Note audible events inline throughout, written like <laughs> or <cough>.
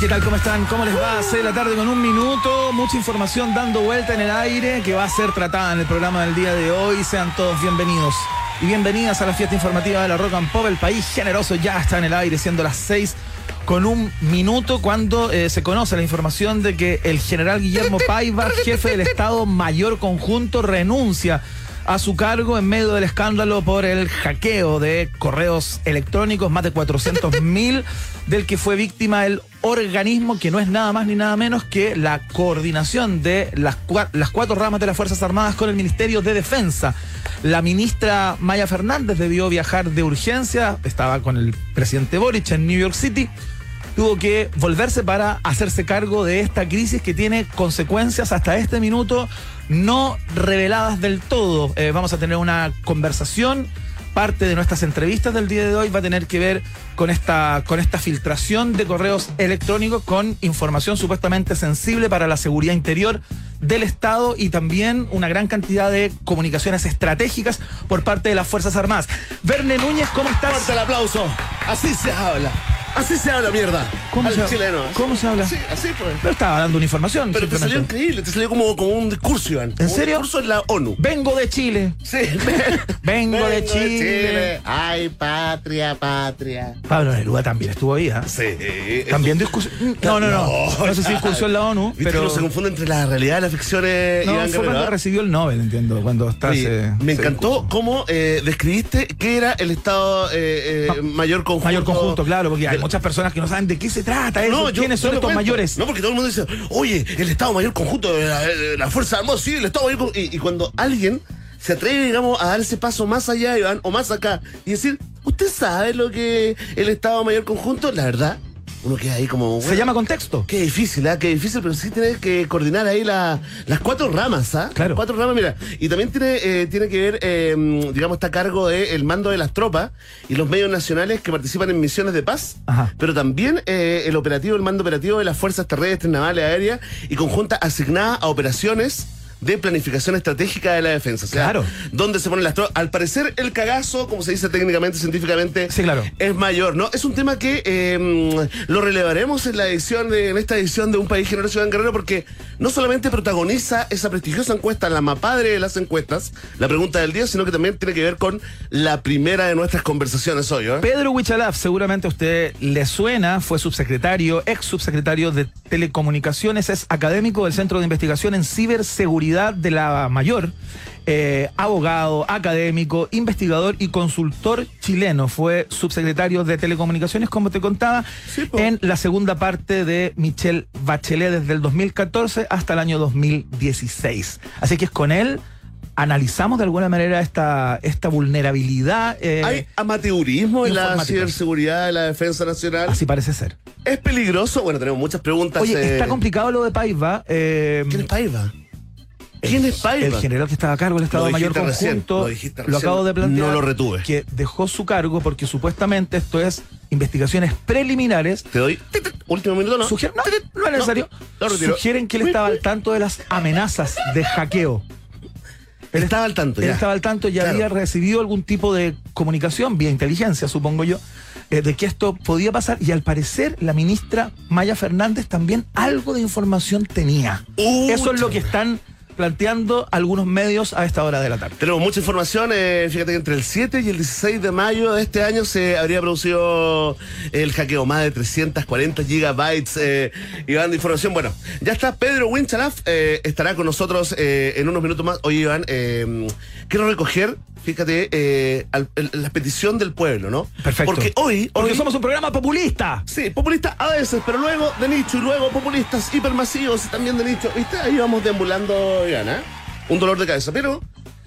¿Qué tal? ¿Cómo están? ¿Cómo les va? 6 de la tarde con un minuto. Mucha información dando vuelta en el aire que va a ser tratada en el programa del día de hoy. Sean todos bienvenidos y bienvenidas a la fiesta informativa de la Rock and Pop. El país generoso ya está en el aire, siendo las 6 con un minuto cuando eh, se conoce la información de que el general Guillermo Paiva, jefe del Estado Mayor Conjunto, renuncia a su cargo en medio del escándalo por el hackeo de correos electrónicos, más de 400 <laughs> mil, del que fue víctima el organismo que no es nada más ni nada menos que la coordinación de las, las cuatro ramas de las Fuerzas Armadas con el Ministerio de Defensa. La ministra Maya Fernández debió viajar de urgencia, estaba con el presidente Boric en New York City tuvo que volverse para hacerse cargo de esta crisis que tiene consecuencias hasta este minuto no reveladas del todo. Eh, vamos a tener una conversación. Parte de nuestras entrevistas del día de hoy va a tener que ver con esta, con esta filtración de correos electrónicos con información supuestamente sensible para la seguridad interior del Estado y también una gran cantidad de comunicaciones estratégicas por parte de las Fuerzas Armadas. Verne Núñez, ¿cómo estás? Fuerte aplauso. Así se habla. Así se habla, mierda. ¿Cómo, Al se, chileno. ¿Cómo se habla? Sí, así pues. Pero estaba dando una información. Pero te salió increíble, te salió como, como un discurso, Iván. Como serio? Un discurso en la ONU. Vengo de Chile. Sí. <laughs> Vengo de <laughs> Chile. Ay, patria, patria. Pablo Neruda también estuvo ahí, ¿ah? Sí. También discusión. <laughs> No, no, no. No sé si discursó en la ONU, ¿Viste pero. que uno se confunde entre la realidad y las ficciones, No, Iván fue cuando recibió el Nobel, entiendo, cuando está Oye, ese- me encantó discurso. cómo eh, describiste qué era el Estado eh, eh, mayor conjunto. Mayor conjunto, claro, porque hay muchas personas que no saben de qué se trata eso, yo- quiénes son estos cuento. mayores. No, porque todo el mundo dice, oye, el Estado Mayor Conjunto de la, de la Fuerza Armada, sí, el Estado Mayor Conjunto. Y, y cuando alguien se atreve, digamos, a dar ese paso más allá, Iván, o más acá, y decir, ¿usted sabe lo que el Estado Mayor Conjunto? La verdad, uno queda ahí como. Se bueno, llama contexto. Qué difícil, ¿ah? Qué difícil, pero sí tiene que coordinar ahí la- las cuatro ramas, ¿ah? Claro. Las cuatro ramas, mira. Y también tiene, eh, tiene que ver, eh, digamos, está a cargo del mando de las tropas y los medios nacionales que participan en misiones de paz. Ajá. Pero también eh, el operativo, el mando operativo de las fuerzas terrestres, navales, aéreas y conjunta asignada a operaciones de planificación estratégica de la defensa. O sea, Claro. donde se ponen las tropas. Al parecer, el cagazo, como se dice técnicamente, científicamente, Sí, claro. es mayor, ¿no? Es un tema que eh, lo relevaremos en la edición de, en esta edición de Un País Generoso Ciudad Guerrero, porque no solamente protagoniza esa prestigiosa encuesta, la mapadre de las encuestas, la pregunta del día, sino que también tiene que ver con la primera de nuestras conversaciones hoy, ¿eh? Pedro Huichalaf, seguramente a usted le suena, fue subsecretario, ex subsecretario de Telecomunicaciones, es académico del Centro de Investigación en Ciberseguridad de la Mayor, eh, abogado, académico, investigador y consultor chileno. Fue subsecretario de Telecomunicaciones, como te contaba, Sí, en la segunda parte de Michelle Bachelet desde el 2014 hasta el año 2016. Así que es con él. Analizamos de alguna manera esta, esta vulnerabilidad. eh, Hay amateurismo en la ciberseguridad de la defensa nacional. Así parece ser. ¿Es peligroso? Bueno, tenemos muchas preguntas. Oye, eh, está complicado lo de Paiva. eh, ¿Quién es Paiva? ¿Quién es Paiva? El general que estaba a cargo del Estado Lo Mayor dijiste recién, Conjunto, lo acabo de plantear, No lo retuve. que dejó su cargo porque supuestamente esto es investigaciones preliminares. Te doy. Último minuto, ¿no? Sugieren, no, no es necesario. Sugieren que él estaba al tanto de las amenazas de hackeo. Él estaba al tanto, Él ya. estaba al tanto, Claro. había recibido algún tipo de comunicación, vía inteligencia, supongo yo, eh, de que esto podía pasar. Y al parecer, la ministra Maya Fernández también algo de información tenía. Eso es lo que están planteando algunos medios a esta hora de la tarde. Tenemos mucha información. eh, fíjate que entre el 7 y el 16 de mayo de este año se habría producido el hackeo. Más de 340 gigabytes. Eh, Iván, de información. Bueno, ya está Pedro Winchalaf. eh, estará con nosotros eh, en unos minutos más. Oye, Iván, quiero recoger, fíjate, eh, al- el- la petición del pueblo, ¿no? Perfecto. Porque hoy. Porque hoy- somos un programa populista. Sí, populistas a veces, pero luego de nicho y luego populistas hipermasivos también de nicho. ¿Viste? Ahí vamos deambulando, Iván, ¿eh? Un dolor de cabeza. Pero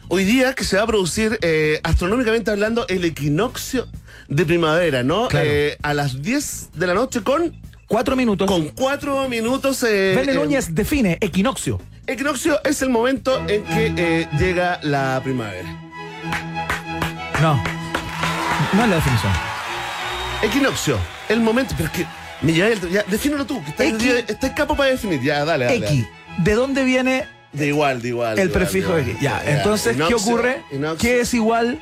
hoy día que se va a producir, eh, astronómicamente hablando, el equinoccio de primavera, ¿no? Claro. Eh, a las 10 de la noche con, Cuatro minutos. con cuatro minutos. Eh, Núñez define equinoccio. equinoccio es el momento en que llega la primavera. No. No es la definición. Equinoccio, el momento. Pero es que. Me llevé el- ya, defínelo tú, que Equi- estás capo para definir. Ya, dale, dale. X. ¿De dónde viene De igual, de igual. el igual, prefijo de X? Ya, entonces, ¿qué Inoxio, ocurre? inoxio. ¿Qué es igual?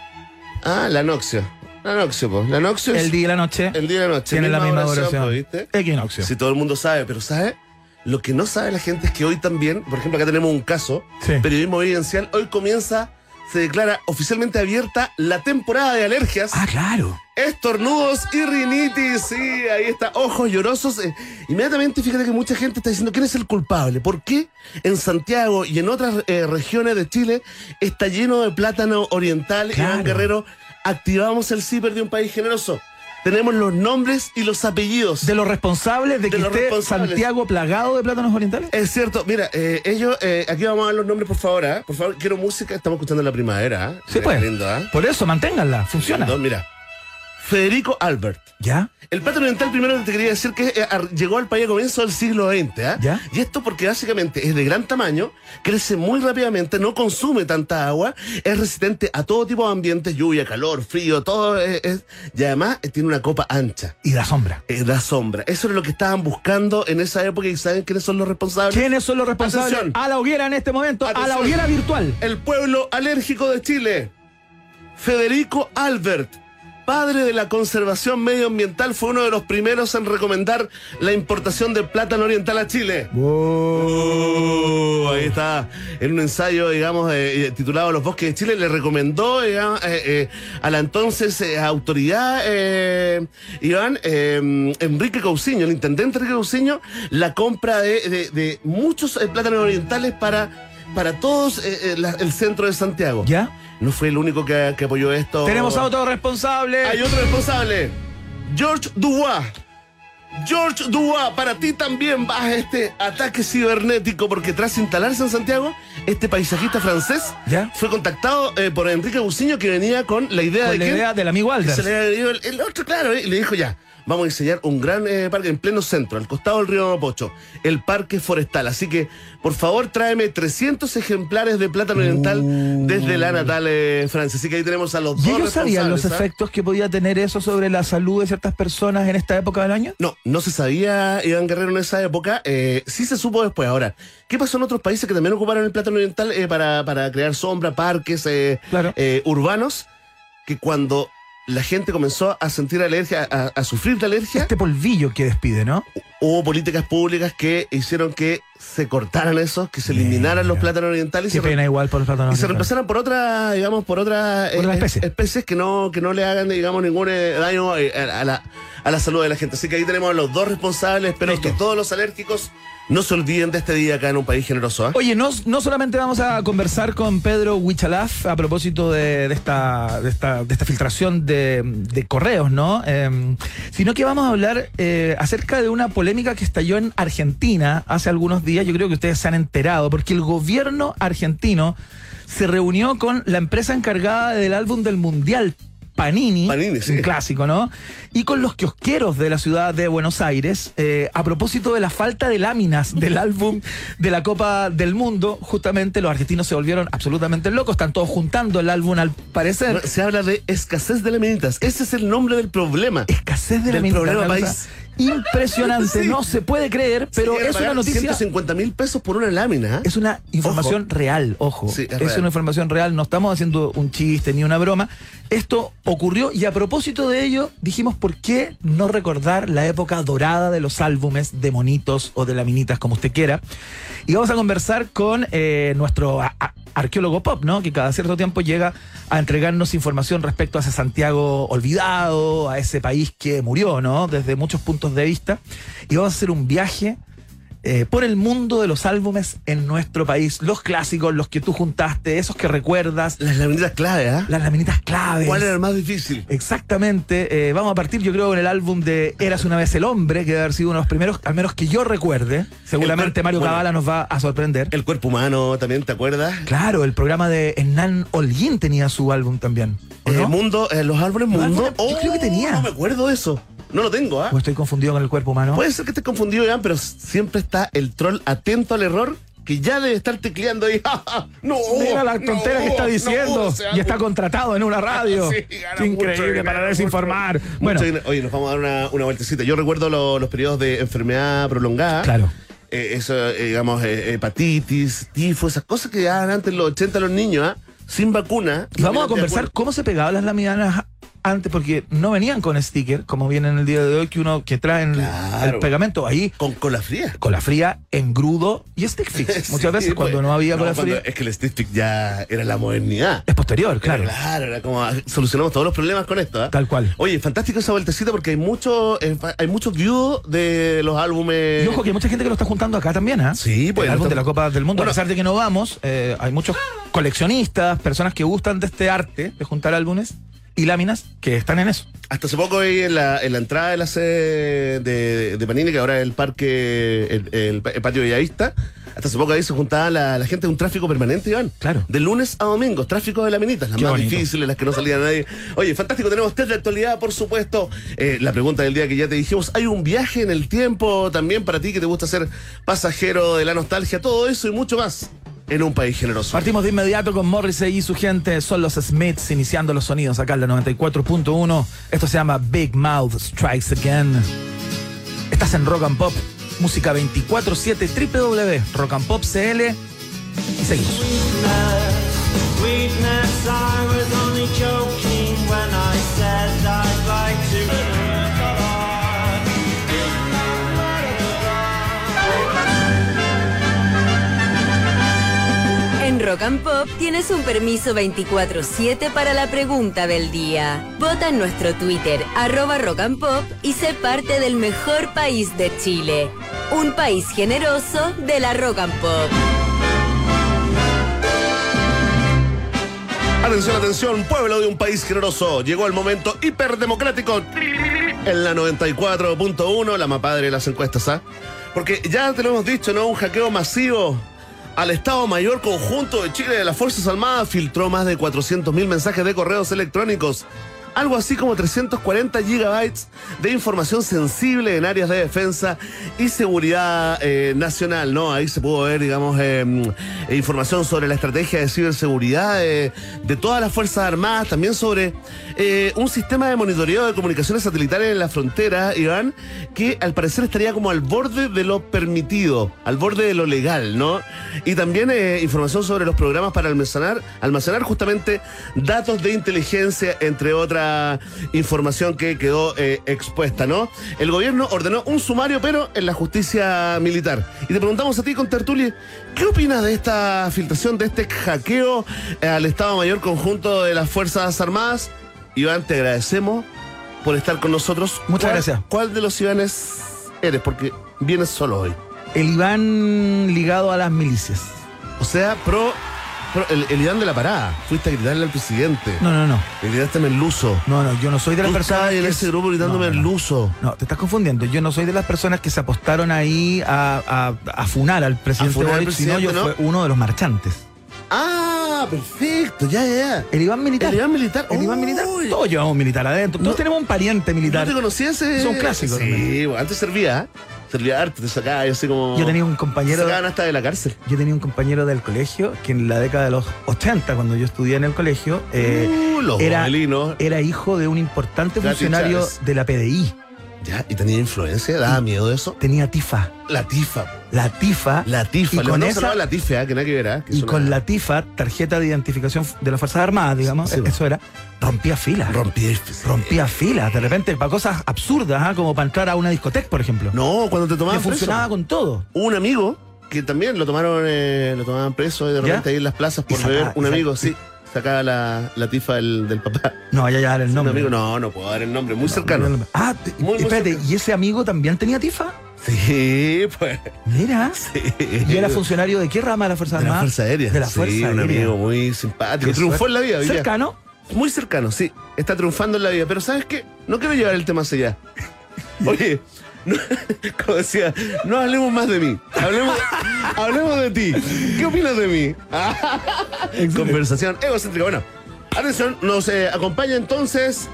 Ah, la noxia. La noxio, pues. La noxio es El día y la noche el día y la noche. tienen la misma duración. pues, ¿viste? Equinoccio. Si todo el mundo sabe, pero ¿sabe? Lo que no sabe la gente es que hoy también, por ejemplo, acá tenemos un caso, Sí. periodismo evidencial, hoy comienza, se declara oficialmente abierta la temporada de alergias. Ah, claro. Estornudos y rinitis, sí, ahí está, ojos llorosos. eh, inmediatamente fíjate que mucha gente está diciendo quién es el culpable. ¿Por qué en Santiago y en otras eh, regiones de Chile está lleno de plátano oriental? Claro. Iván Guerrero, activamos el CIPER de un país generoso. Tenemos los nombres y los apellidos. De los responsables de De que los esté responsables. Santiago plagado de plátanos orientales. Es cierto, mira, eh, ellos, eh, aquí vamos a dar los nombres, por favor, ¿ah? Por favor, quiero música, estamos escuchando la primavera. ¿ah? Sí, pues. lindo, ¿ah? Por eso, manténganla. Funciona. Lindo, Mira, Federico Albert. ¿Ya? El plátano oriental primero te quería decir que eh, llegó al país a comienzos del siglo XX, ¿ah? ¿Ya? Y esto porque básicamente es de gran tamaño, crece muy rápidamente, no consume tanta agua, es resistente a todo tipo de ambientes, lluvia, calor, frío, todo es, es- y además eh, tiene una copa ancha. Y la sombra. eh, da sombra. Eso es lo que estaban buscando en esa época y saben quiénes son los responsables. ¿Quiénes son los responsables? Atención. A la hoguera en este momento. A la hoguera virtual. El pueblo alérgico de Chile. Federico Albert, padre de la conservación medioambiental, fue uno de los primeros en recomendar la importación de plátano oriental a Chile. Uh, ahí está, en un ensayo, digamos, eh, eh, titulado Los bosques de Chile, le recomendó digamos, eh, eh, a la entonces autoridad, Iván, Enrique Cousiño, el intendente Enrique Cousiño, la compra de, de- de muchos plátanos orientales para, para todos eh, eh, la- el centro de Santiago. ¿Ya? No fue el único que, que apoyó esto. Tenemos a otro responsable. Hay otro responsable. George Dubois. George Dubois, para ti también va a este ataque cibernético porque tras instalarse en Santiago, este paisajista francés ¿Ya? fue contactado eh, por Enrique Buciño que venía con la idea Con de la que idea del amigo Alders. se le el, el otro, claro, eh, y le dijo ya, vamos a diseñar un gran eh, parque en pleno centro, al costado del río Mapocho, el parque forestal. Así que, por favor, tráeme 300 ejemplares de plátano oriental desde la natal eh, Francia. Así que ahí tenemos a los ¿Y dos ellos sabían los ¿ah? efectos que podía tener eso sobre la salud de ciertas personas en esta época del año? No, no se sabía Iván Guerrero en esa época. eh, sí se supo después. Ahora, ¿qué pasó en otros países que también ocuparon el plátano oriental eh, para, para crear sombra, parques Claro. urbanos? Que cuando la gente comenzó a sentir alergia, a, a sufrir de alergia, Este polvillo que despide, ¿no? hubo políticas públicas que hicieron que se cortaran esos, que se eliminaran los plátanos orientales se, pena igual por los plátanos y se reemplazaran por otras, digamos, por otras Por otras especies. especies que no, que no le hagan, digamos, ningún eh, daño eh, a, a la, a la salud de la gente. Así que ahí tenemos a los dos responsables. Listo. que todos los alérgicos no se olviden de este día acá en un país generoso. ¿ah? Oye, no, no solamente vamos a conversar con Pedro Huichalaf a propósito de, esta, de, esta, de esta filtración de, correos, ¿no? Eh, sino que vamos a hablar eh, acerca de una polémica que estalló en Argentina hace algunos días. Yo creo que ustedes se han enterado, porque el gobierno argentino se reunió con la empresa encargada del álbum del Mundial. Panini, Panini, sí. un clásico, ¿no? Y con los kiosqueros de la ciudad de Buenos Aires, eh, a propósito de la falta de láminas del álbum de la Copa del Mundo, justamente los argentinos se volvieron absolutamente locos, están todos juntando el álbum al parecer. Se habla de escasez de laminitas. Ese es el nombre del problema. Escasez de Del láminas. problema una país. Impresionante, <laughs> Sí. no se puede creer, pero Sí, es una noticia. 150 mil pesos por una lámina. ¿ah? Es una información Ojo. real, ojo. Sí, es es real. una información real, no estamos haciendo un chiste ni una broma. Esto ocurrió y a propósito de ello dijimos por qué no recordar la época dorada de los álbumes de monitos o de laminitas, como usted quiera. Y vamos a conversar con eh, nuestro a- a- arqueólogo pop, ¿no? Que cada cierto tiempo llega a entregarnos información respecto a ese Santiago olvidado, a ese país que murió, ¿no? Desde muchos puntos de vista. Y vamos a hacer un viaje eh, por el mundo de los álbumes en nuestro país. Los clásicos, los que tú juntaste, esos que recuerdas, Las laminitas clave, ¿ah? las laminitas claves. ¿Cuál era el más difícil? Exactamente. eh, vamos a partir, yo creo, con el álbum de Eras una vez el hombre, que debe haber sido uno de los primeros, al menos que yo recuerde. Seguramente El- Mario bueno. Cabala nos va a sorprender. El cuerpo humano también, ¿te acuerdas? Claro, el programa de Hernán Holguín tenía su álbum también. ¿o Eh, mundo, eh, los árboles mundo. árboles, yo creo que tenía. No me acuerdo de eso. No lo tengo, ¿ah? ¿O estoy confundido con el cuerpo humano? Puede ser que estés confundido, Iván, pero siempre está el troll atento al error que ya debe estar tecleando ahí. <laughs> no, Mira la no, tontera que está no, diciendo. sea, y está contratado en una radio. <laughs> Sí, increíble para desinformar. Bueno. Oye, nos vamos a dar una, una vueltecita. Yo recuerdo lo- los periodos de enfermedad prolongada. claro. Eh, eso, eh, digamos, eh, hepatitis, tifo, esas cosas que daban antes en los 80 los niños, ¿ah? Sin vacuna. Y vamos a conversar cómo se pegaban las láminas antes porque no venían con sticker, como vienen el día de hoy, que uno que traen Claro. el pegamento ahí, Con cola fría. cola fría, engrudo y stick fix. <laughs> Muchas veces cuando no había No, cola fría, Es que el stick stick ya era la modernidad. es posterior, claro. Era, claro, era como ah, solucionamos todos los problemas con esto. ¿ah? Tal cual. Oye, fantástico esa vueltecita porque hay mucho, eh, hay muchos views de los álbumes. Y ojo que hay mucha gente que lo está juntando acá también, ¿ah? Sí, pues, El álbum de la Copa del Mundo. Bueno. a pesar de que no vamos, eh, hay muchos coleccionistas, personas que gustan de este arte, de juntar álbumes y láminas, que están en eso. Hasta hace poco ahí en la, en la entrada de la sede de, de Panini, que ahora es el parque, el, el pa- el patio Bellavista, hasta hace poco ahí se juntaba la, la gente de un tráfico permanente, Iván. Claro. De lunes a domingo, tráfico de laminitas, las Qué más bonito. difíciles, las que no salía nadie. Oye, fantástico, tenemos test de actualidad, por supuesto. Eh, la pregunta del día que ya te dijimos, hay un viaje en el tiempo también para ti que te gusta ser pasajero de la nostalgia, todo eso y mucho más en un país generoso. Partimos de inmediato con Morrissey y su gente. Son los Smiths iniciando los sonidos acá en la 94.1. Esto se llama Big Mouth Strikes Again. Estás en Rock and Pop, música 24-7, www.rockandpop.cl. Y seguimos. Sweetness, I Rock and Pop tienes un permiso 24-7 para la pregunta del día. Vota en nuestro Twitter, arroba Rock and Pop, y sé parte del mejor país de Chile. Un país generoso de la Rock and Pop. Atención, atención, pueblo de un país generoso. Llegó el momento hiperdemocrático en la 94.1, la más padre de las encuestas, ¿ah? Porque ya te lo hemos dicho, ¿no? Un hackeo masivo al Estado Mayor Conjunto de Chile de las Fuerzas Armadas filtró más de 400.000 mensajes de correos electrónicos. Algo así como 340 gigabytes de información sensible en áreas de defensa y seguridad eh, nacional, ¿no? Ahí se pudo ver, digamos, eh, información sobre la estrategia de ciberseguridad eh, de todas las Fuerzas Armadas, también sobre eh, un sistema de monitoreo de comunicaciones satelitales en la frontera, Iván, que al parecer estaría como al borde de lo permitido, al borde de lo legal, ¿no? Y también información sobre los programas para almacenar, almacenar justamente datos de inteligencia, entre información que quedó eh, expuesta, ¿no? El gobierno ordenó un sumario, pero en la justicia militar. Y te preguntamos a ti, con Tertulia, ¿qué opinas de esta filtración, de este hackeo eh, al Estado Mayor Conjunto de las Fuerzas Armadas? Iván, te agradecemos por estar con nosotros. Muchas ¿Cuál- gracias. ¿Cuál de los Ivanes eres? Porque vienes solo hoy. El Iván ligado a las milicias. O sea, pro, el, el Iván de la parada. Fuiste a gritarle al presidente. No, no, no. Le gritaste merluzo. No, no, yo no soy de las Tú personas. estabas en que- ese grupo gritándome No, no, no. merluzo. No, te estás confundiendo. Yo no soy de las personas que se apostaron ahí a, a- a funar al presidente funar al Boric, sino yo presidente, ¿no? uno de los marchantes. Ah, perfecto, ya, ya, ya. El Iván militar. El Iván militar. El Iván militar. Uy. Todos llevamos un militar adentro. Todos No. tenemos un pariente ¿No militar. te conocías ese? Son clásicos Sí, también. bueno, antes servía, ¿eh? Arte, te sacaba y así como. Yo tenía un compañero. sacaban hasta de la cárcel. Yo tenía un compañero del colegio que en la década de los 80, cuando yo estudié en el colegio, eh, Uh, los era, era hijo de un importante funcionario de la PDI. Ya, y tenía influencia, daba miedo eso. Tenía tifa. La tifa. La tifa. La tifa. Y Le con, esa, la tifa, ¿eh? que nada que ver, ¿eh? Que y con la tifa, tarjeta de identificación de las Fuerzas Armadas, digamos, Sí, eso era, rompía filas. Rompí. rompía filas, de repente, para cosas absurdas, ¿ah? como para entrar a una discoteca, por ejemplo. No, cuando te que tomaban preso. funcionaba con todo. Hubo un amigo que también lo tomaron eh, lo tomaban preso y de ¿Ya? repente ahí en las plazas por Y sacaba- beber. Un amigo, sí. Sacaba la, la tifa del, del papá. No vaya a dar el Un nombre. amigo, no, no puedo dar el nombre. Muy cercano. Ah, Muy, espérate. ¿y ese amigo también tenía tifa? Sí, pues. Mira. Sí. ¿Y era funcionario de qué rama de la Fuerza de la Armada? Fuerza Aérea. De la sí, Fuerza un Aérea. amigo muy simpático. Qué Triunfó suerte. en la vida. Cercano. Muy cercano, sí. Está triunfando en la vida. Pero ¿sabes qué? No quiero llevar el tema hacia allá. <laughs> Oye, no- como decía, no hablemos más de mí. Hablemos, hablemos de ti. ¿Qué opinas de mí? Conversación egocéntrica. Bueno, atención, nos eh, acompaña entonces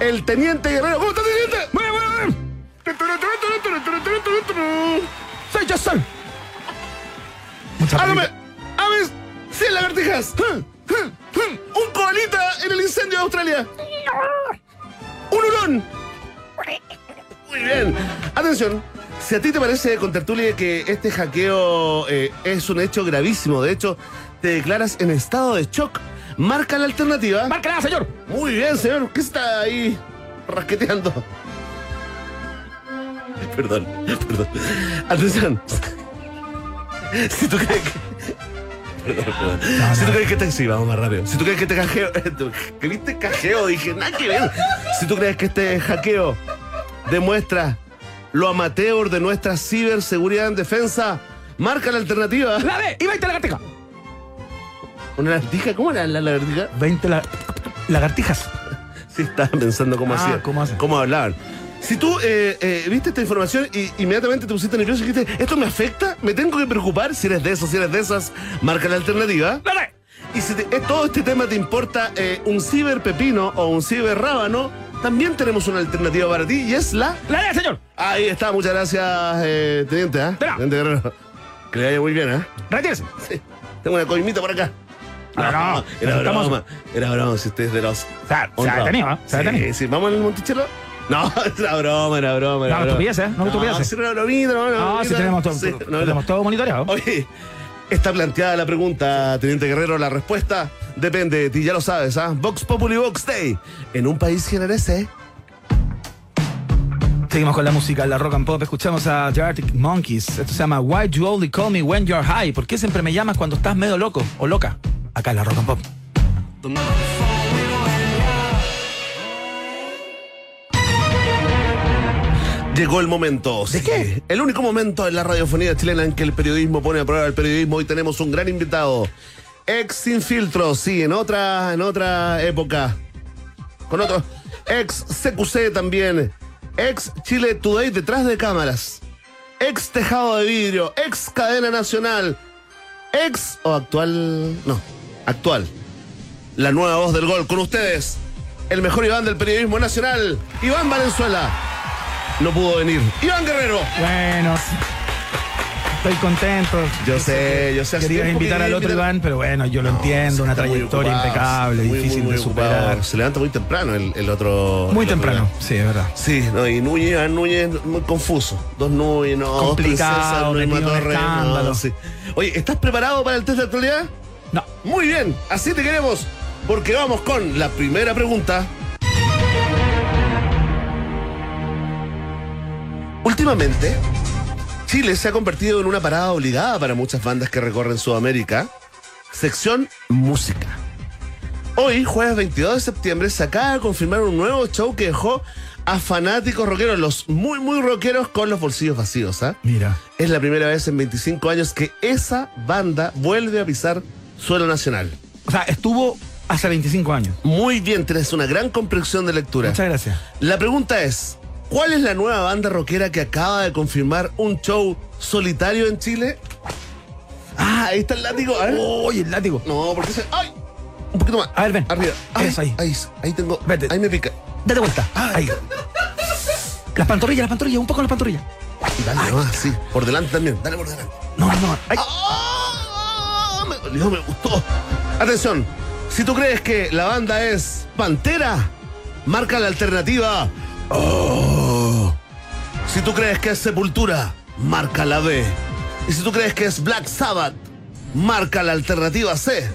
el Teniente Guerrero. ¿Cómo está, Teniente? Muy bien. Soy Jason. ¡Hágame! ¡Aves! ¡Cien lagartijas! ¡Un coalita en el incendio de Australia! ¡Un hurón! Muy bien. Atención. Si a ti te parece, con tertulia, que este hackeo eh, es un hecho gravísimo, de hecho, te declaras en estado de shock. marca la alternativa. ¡Márcala, señor! Muy bien, señor. ¿Qué está ahí rasqueteando? Perdón, perdón. Atención. Si tú crees que. Perdón, perdón. Si tú crees que te. Sí, vamos más rápido. Si tú crees que te cajeo. <laughs> ¿Que viste cajeo? Dije, nada que ver. Si tú crees que este hackeo demuestra lo amateur de nuestra ciberseguridad en defensa, marca la alternativa. ¡La D! ¡Y 20 lagartijas! ¿Una lagartija? ¿Cómo era la lagartija? 20 la- lagartijas. Sí, estaba pensando cómo Ah, hacía. ¿cómo? Cómo hablaban. Si tú eh, eh, viste esta información y inmediatamente te pusiste nervioso y dijiste, ¿esto me afecta? ¿Me tengo que preocupar? Si eres de esos, si eres de esas, marca la alternativa. ¡La D! Y si te- eh, todo este tema te importa un ciberpepino o un ciberrábano, también tenemos una alternativa para ti y es la... ¡La D, señor! Ahí está, muchas gracias, eh, teniente. ¿eh? Teniente Guerrero. Que le vaya muy bien, ¿eh? ¡Retírese! Sí. Tengo una coimita por acá. No, no, era estamos- broma. Era broma, si usted es de los... Se ha- se ha honrados. detenido, ¿eh? Se ha detenido. sí, ¿Vamos al Monticello? No, <laughs> era broma, era broma. Era No, broma. estupidez, ¿eh? No, estupidez. sí, era una bromita, no, No, bromita. si tenemos, todo, Sí, no, tenemos todo monitoreado. Oye, está planteada la pregunta, Teniente Guerrero. La respuesta depende de ti, ya lo sabes, ¿ah? Vox Populi Vox Day. En un país generese. Seguimos con la música, la rock and pop. Escuchamos a The Arctic Monkeys. Esto se llama Why You Only Call Me When You're High. ¿Por qué siempre me llamas cuando estás medio loco o loca? Acá en la rock and pop. Llegó el momento. ¿De qué? El único momento en la radiofonía chilena en que el periodismo pone a prueba el periodismo. Hoy tenemos un gran invitado. Ex sin filtro, sí, en otra, en otra época. Con otro. Ex CQC también. Ex Chile Today detrás de cámaras. Ex Tejado de Vidrio. Ex Cadena Nacional. Ex o actual. No, actual. La nueva voz del gol. Con ustedes, el mejor Iván del periodismo nacional, Iván Valenzuela. No pudo venir. Iván Guerrero. Bueno, estoy contento. Yo sé, yo sé. Querías invitar al otro Iván, pero bueno, yo lo entiendo. Una trayectoria ocupado, impecable, muy, difícil muy, muy de superar. ocupado. Se levanta muy temprano el, el otro. Muy el temprano, sí, es verdad. Sí, no, y Núñez, Iván Núñez, muy confuso. Dos Núñez, no, dos Complicado, princesas, no en Matorre, no, sí. Oye, ¿estás preparado para el test de actualidad? No. Muy bien, así te queremos, porque vamos con la primera pregunta. Últimamente, Chile se ha convertido en una parada obligada para muchas bandas que recorren Sudamérica. Sección música. Hoy, jueves 22 de septiembre, se acaba de confirmar un nuevo show que dejó a fanáticos rockeros, los muy, muy rockeros, con los bolsillos vacíos. ¿ah? Mira. Es la primera vez en 25 años que esa banda vuelve a pisar suelo nacional. O sea, estuvo hace 25 años. Muy bien, tienes una gran comprensión de lectura. Muchas gracias. La pregunta es, ¿cuál es la nueva banda rockera que acaba de confirmar un show solitario en Chile? Ah, ahí está el látigo. A ver. Oye, el látigo. No, porque se... ¡Ay! Un poquito más. A ver, ven. Arriba. Ay, Eso ahí. Ahí, ahí tengo. Vete. Ahí me pica. Date vuelta. Ahí. Las pantorrillas, las pantorrillas, un poco las pantorrillas. Dale nomás, sí. Por delante también. Dale por delante. No, no. Ay. ¡Ah! Me dolió, me gustó. Atención, si tú crees que la banda es Pantera, marca la alternativa. Oh. Si tú crees que es Sepultura, marca la B. Y si tú crees que es Black Sabbath, marca la alternativa C.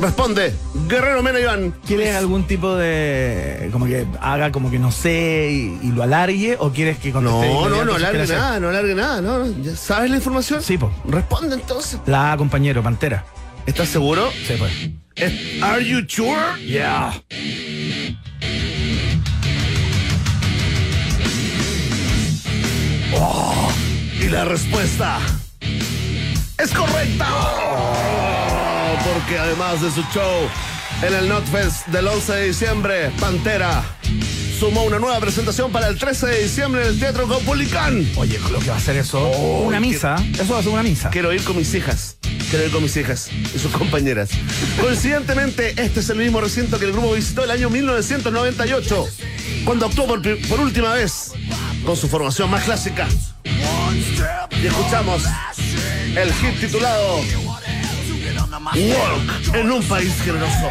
Responde, Guerrero Mena Iván. ¿Quieres algún tipo de. como que haga como que no sé y, y lo alargue? ¿O quieres que conteste? No, no, no alargue nada, no alargue nada. No, no. ¿Ya ¿Sabes la información? Sí, po. Responde entonces. La A, compañero, pantera. ¿Estás seguro? Sí, pues. Es- Are you sure? Yeah. Y la respuesta es correcta. Oh, porque además de su show en el Notfest del 11 de diciembre, Pantera sumó una nueva presentación para el 13 de diciembre en el Teatro Caupolicán. Oye, lo que va a hacer eso. una misa. Eso va a ser una misa. Quiero ir con mis hijas. Quiero ir con mis hijas y sus compañeras. Coincidentemente, este es el mismo recinto que el grupo visitó el año 1998, cuando actuó por última vez con su formación más clásica. Y escuchamos el hit titulado Walk en un país generoso.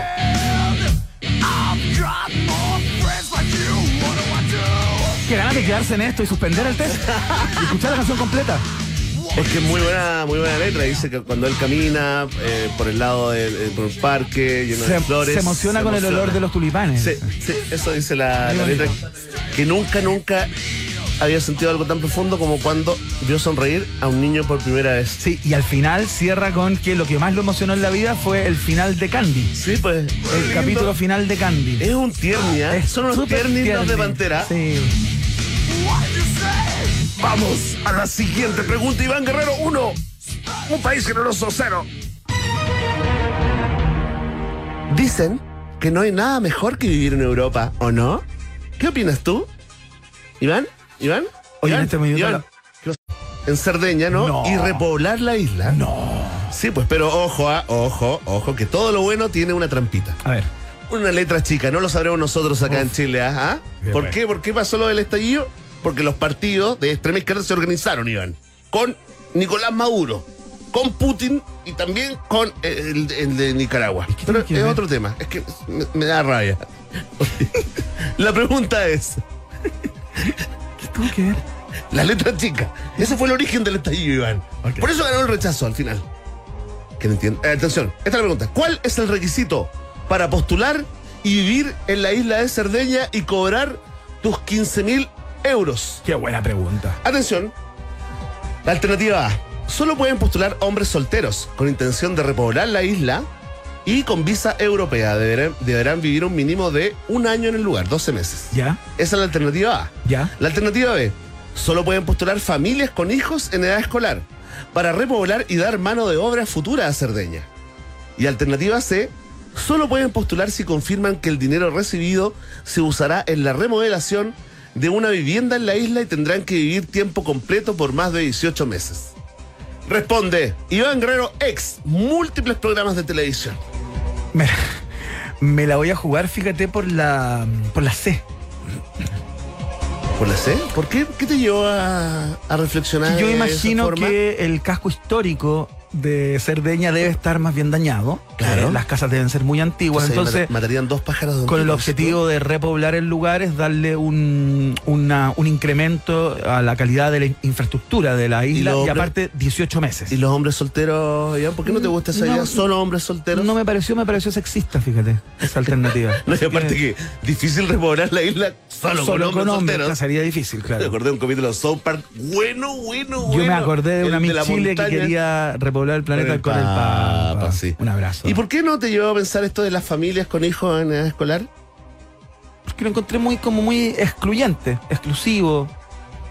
Qué ganas de quedarse en esto y suspender el test. y escuchar la canción completa. Es que es muy buena, muy buena letra. Dice que cuando él camina eh, por el lado de, de- por un parque lleno de Se, flores. se emociona con el olor de los tulipanes. Sí, sí, eso dice la, letra. Que nunca, nunca había sentido algo tan profundo como cuando vio sonreír a un niño por primera vez. Sí, y al final cierra con que lo que más lo emocionó en la vida fue el final de Candy. Sí, pues. El capítulo final de Candy. Es un tierni, ¿eh? Son unos los de. Pantera. Sí. Vamos a la siguiente pregunta. Iván Guerrero, uno. Un país generoso, cero. Dicen que no hay nada mejor que vivir en Europa, ¿o no? ¿Qué opinas tú? ¿Iván? ¿Iván? Oye, ¿Iván? en este minuto ¿Iván? En Cerdeña, ¿no? No. Y repoblar la isla. No. Sí, pues, pero ojo, ah, ojo, ojo, que todo lo bueno tiene una trampita. A ver. Una letra chica, no lo sabremos nosotros acá en Chile, ¿ah? ¿Ah? ¿Por qué? ¿Por qué pasó lo del estallido? Porque los partidos de extrema izquierda se organizaron, Iván. Con Nicolás Maduro, con Putin y también con el, el de Nicaragua. Pero es ver? otro tema, es que me, me da rabia. <laughs> La pregunta es, ¿Qué tuvo que ver? la letra chica. Ese fue el origen del estallido, Iván. Ok. Por eso ganó el rechazo al final. Que no entiendo. Eh, atención, esta es la pregunta. ¿Cuál es el requisito para postular y vivir en la isla de Cerdeña y cobrar tus 15 mil euros? Qué buena pregunta. Atención. La alternativa A. Solo pueden postular hombres solteros con intención de repoblar la isla y con visa europea. Deberán, deberán vivir un mínimo de un año en el lugar, 12 meses. ¿Ya? Esa es la alternativa A. ¿Ya? La alternativa B. Solo pueden postular familias con hijos en edad escolar para repoblar y dar mano de obra futura a Cerdeña. Y alternativa C. Solo pueden postular si confirman que el dinero recibido se usará en la remodelación de una vivienda en la isla y tendrán que vivir tiempo completo por más de 18 meses. Responde Iván Guerrero, ex múltiples programas de televisión. Me, me la voy a jugar, fíjate, por la, por la C. ¿Por la C? ¿Por qué? ¿Qué te llevó a, a reflexionar? Yo de esa imagino forma? que el casco histórico de Cerdeña debe estar más bien dañado. Claro. Eh, las casas deben ser muy antiguas. Entonces, Entonces, mata- matarían dos pájaros de un con el objetivo de repoblar el lugar es darle un, una- un incremento a la calidad de la in- infraestructura de la isla y, los aparte 18 meses. ¿Y los hombres solteros, Iván? ¿Por qué no te gusta esa No, idea? ¿Solo hombres solteros? No me pareció, me pareció sexista, fíjate, esa alternativa. <laughs> No, y aparte que difícil repoblar la isla solo, Solo con hombres solteros. sería difícil, Me claro. acordé de un capítulo de South Park. Bueno, bueno, bueno. Yo me acordé de una Miss Chile que quería repoblar el planeta Con con el el, Papa, Papa. sí. Un abrazo. ¿Y por qué no te llevó a pensar esto de las familias con hijos en edad escolar? Porque lo encontré muy como muy excluyente, exclusivo.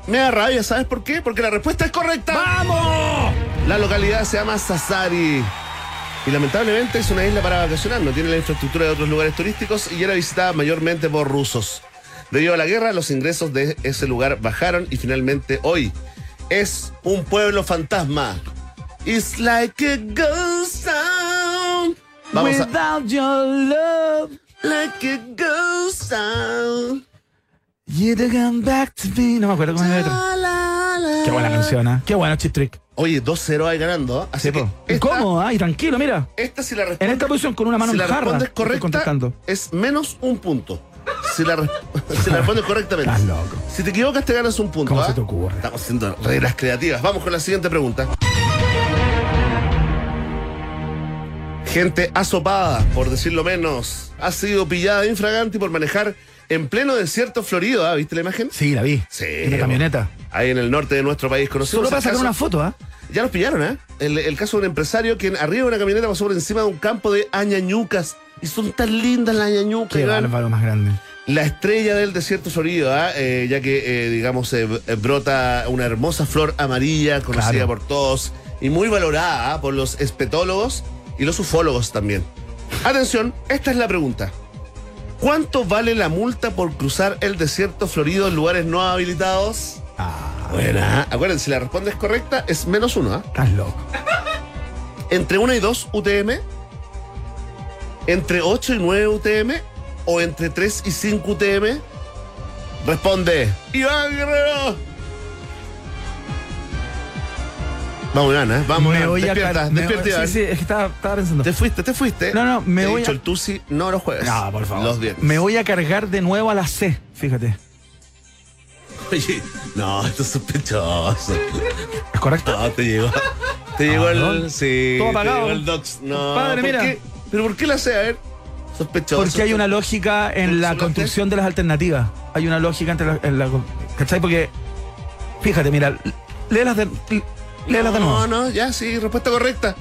Me da rabia, ¿sabes por qué? Porque la respuesta es correcta. ¡Vamos! La localidad se llama Sassari. Y lamentablemente es una isla para vacacionar, no tiene la infraestructura de otros lugares turísticos y era visitada mayormente por rusos. Debido a la guerra, los ingresos de ese lugar bajaron y finalmente hoy es un pueblo fantasma. It's like a ghost town. Vamos a, Without your love, like a ghost town. you'd come back to me. No me acuerdo cómo la. Qué buena canción, ¿eh? Qué bueno, Chip Trick. Oye, 2-0 ahí ganando. ¿eh? Así Sí, que esta- ¿Cómo? Ay, tranquilo, mira. Esta si la En respondes, esta posición, con una mano si en la jarra. respondes correcta, contestando. es menos un punto. Si la, <laughs> si la respondes correctamente. Estás loco. Si te equivocas, te ganas un punto. ¿Cómo ¿ah? se te ocurre? Estamos haciendo reglas creativas. Vamos con la siguiente pregunta. Gente asopada, por decirlo menos, ha sido pillada infragante por manejar en pleno desierto florido. ¿ah? ¿Viste la imagen? Sí, la vi. Sí, En la camioneta. Ahí en el norte de nuestro país. Conocimos Solo para sacar una foto, ¿ah? ya los pillaron, ¿eh? El, el caso de un empresario quien arriba de una camioneta pasó por encima de un campo de añañucas. Y son tan lindas las añañucas. Qué bárbaro más grande. La estrella del desierto florido, ¿ah? Eh, ya que, eh, digamos, eh, brota una hermosa flor amarilla conocida Claro. por todos y muy valorada ¿ah? por los espetólogos y los ufólogos también. Atención, esta es la pregunta. ¿Cuánto vale la multa por cruzar el desierto florido en lugares no habilitados? Ah, Buena. Acuérdense, si la respuesta es correcta, es menos uno. ¿ah? estás loco. ¿Entre 1 y 2 UTM? ¿Entre 8 y 9 UTM? ¿O entre 3 y 5 UTM? Responde. Iván Guerrero. Vamos, Iván, ¿eh? Vamos, me voy despierta, a... despierta. Sí, sí, es que estaba, estaba pensando. Te fuiste, te fuiste. No, no, me he voy dicho a- el Tusi, no los jueves. No, por favor. Los viernes. Me voy a cargar de nuevo a la C, fíjate. Oye, No, esto es sospechoso. ¿Es correcto? No, te llegó. Te llegó Ah, el. ¿no? Sí. Todo te apagado. llegó el docs. No. Padre, ¿por mira. qué? ¿Pero por qué la sé? A ver. Sospechoso. Porque hay una lógica en la construcción de las alternativas. Hay una lógica entre la, en la- ¿Cachai? Porque, fíjate, mira, léelas de, léelas de nuevo. No, no, ya sí, respuesta correcta.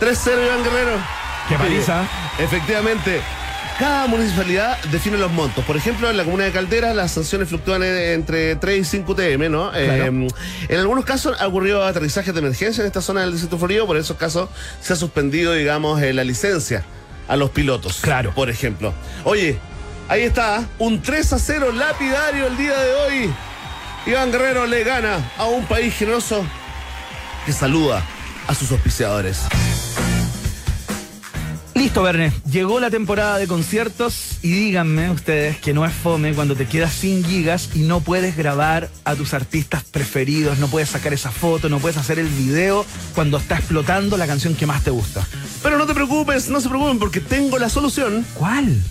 3-0 Iván Guerrero. Qué paliza. Efectivamente. Cada municipalidad define los montos. Por ejemplo, en la comuna de Caldera las sanciones fluctúan entre 3 y 5 TM, ¿no? Eh, en algunos casos ha ocurrido aterrizajes de emergencia en esta zona del distrito Florido, por esos casos se ha suspendido, digamos, eh, la licencia a los pilotos. Claro. Por ejemplo. Oye, ahí está, un 3 a 0 lapidario el día de hoy. Iván Guerrero le gana a un país generoso que saluda a sus auspiciadores. Listo, Verne. Llegó la temporada de conciertos y díganme ustedes que no es fome cuando te quedas sin gigas y no puedes grabar a tus artistas preferidos, no puedes sacar esa foto, no puedes hacer el video cuando está explotando la canción que más te gusta. Pero no te preocupes, no se preocupen porque tengo la solución. ¿Cuál?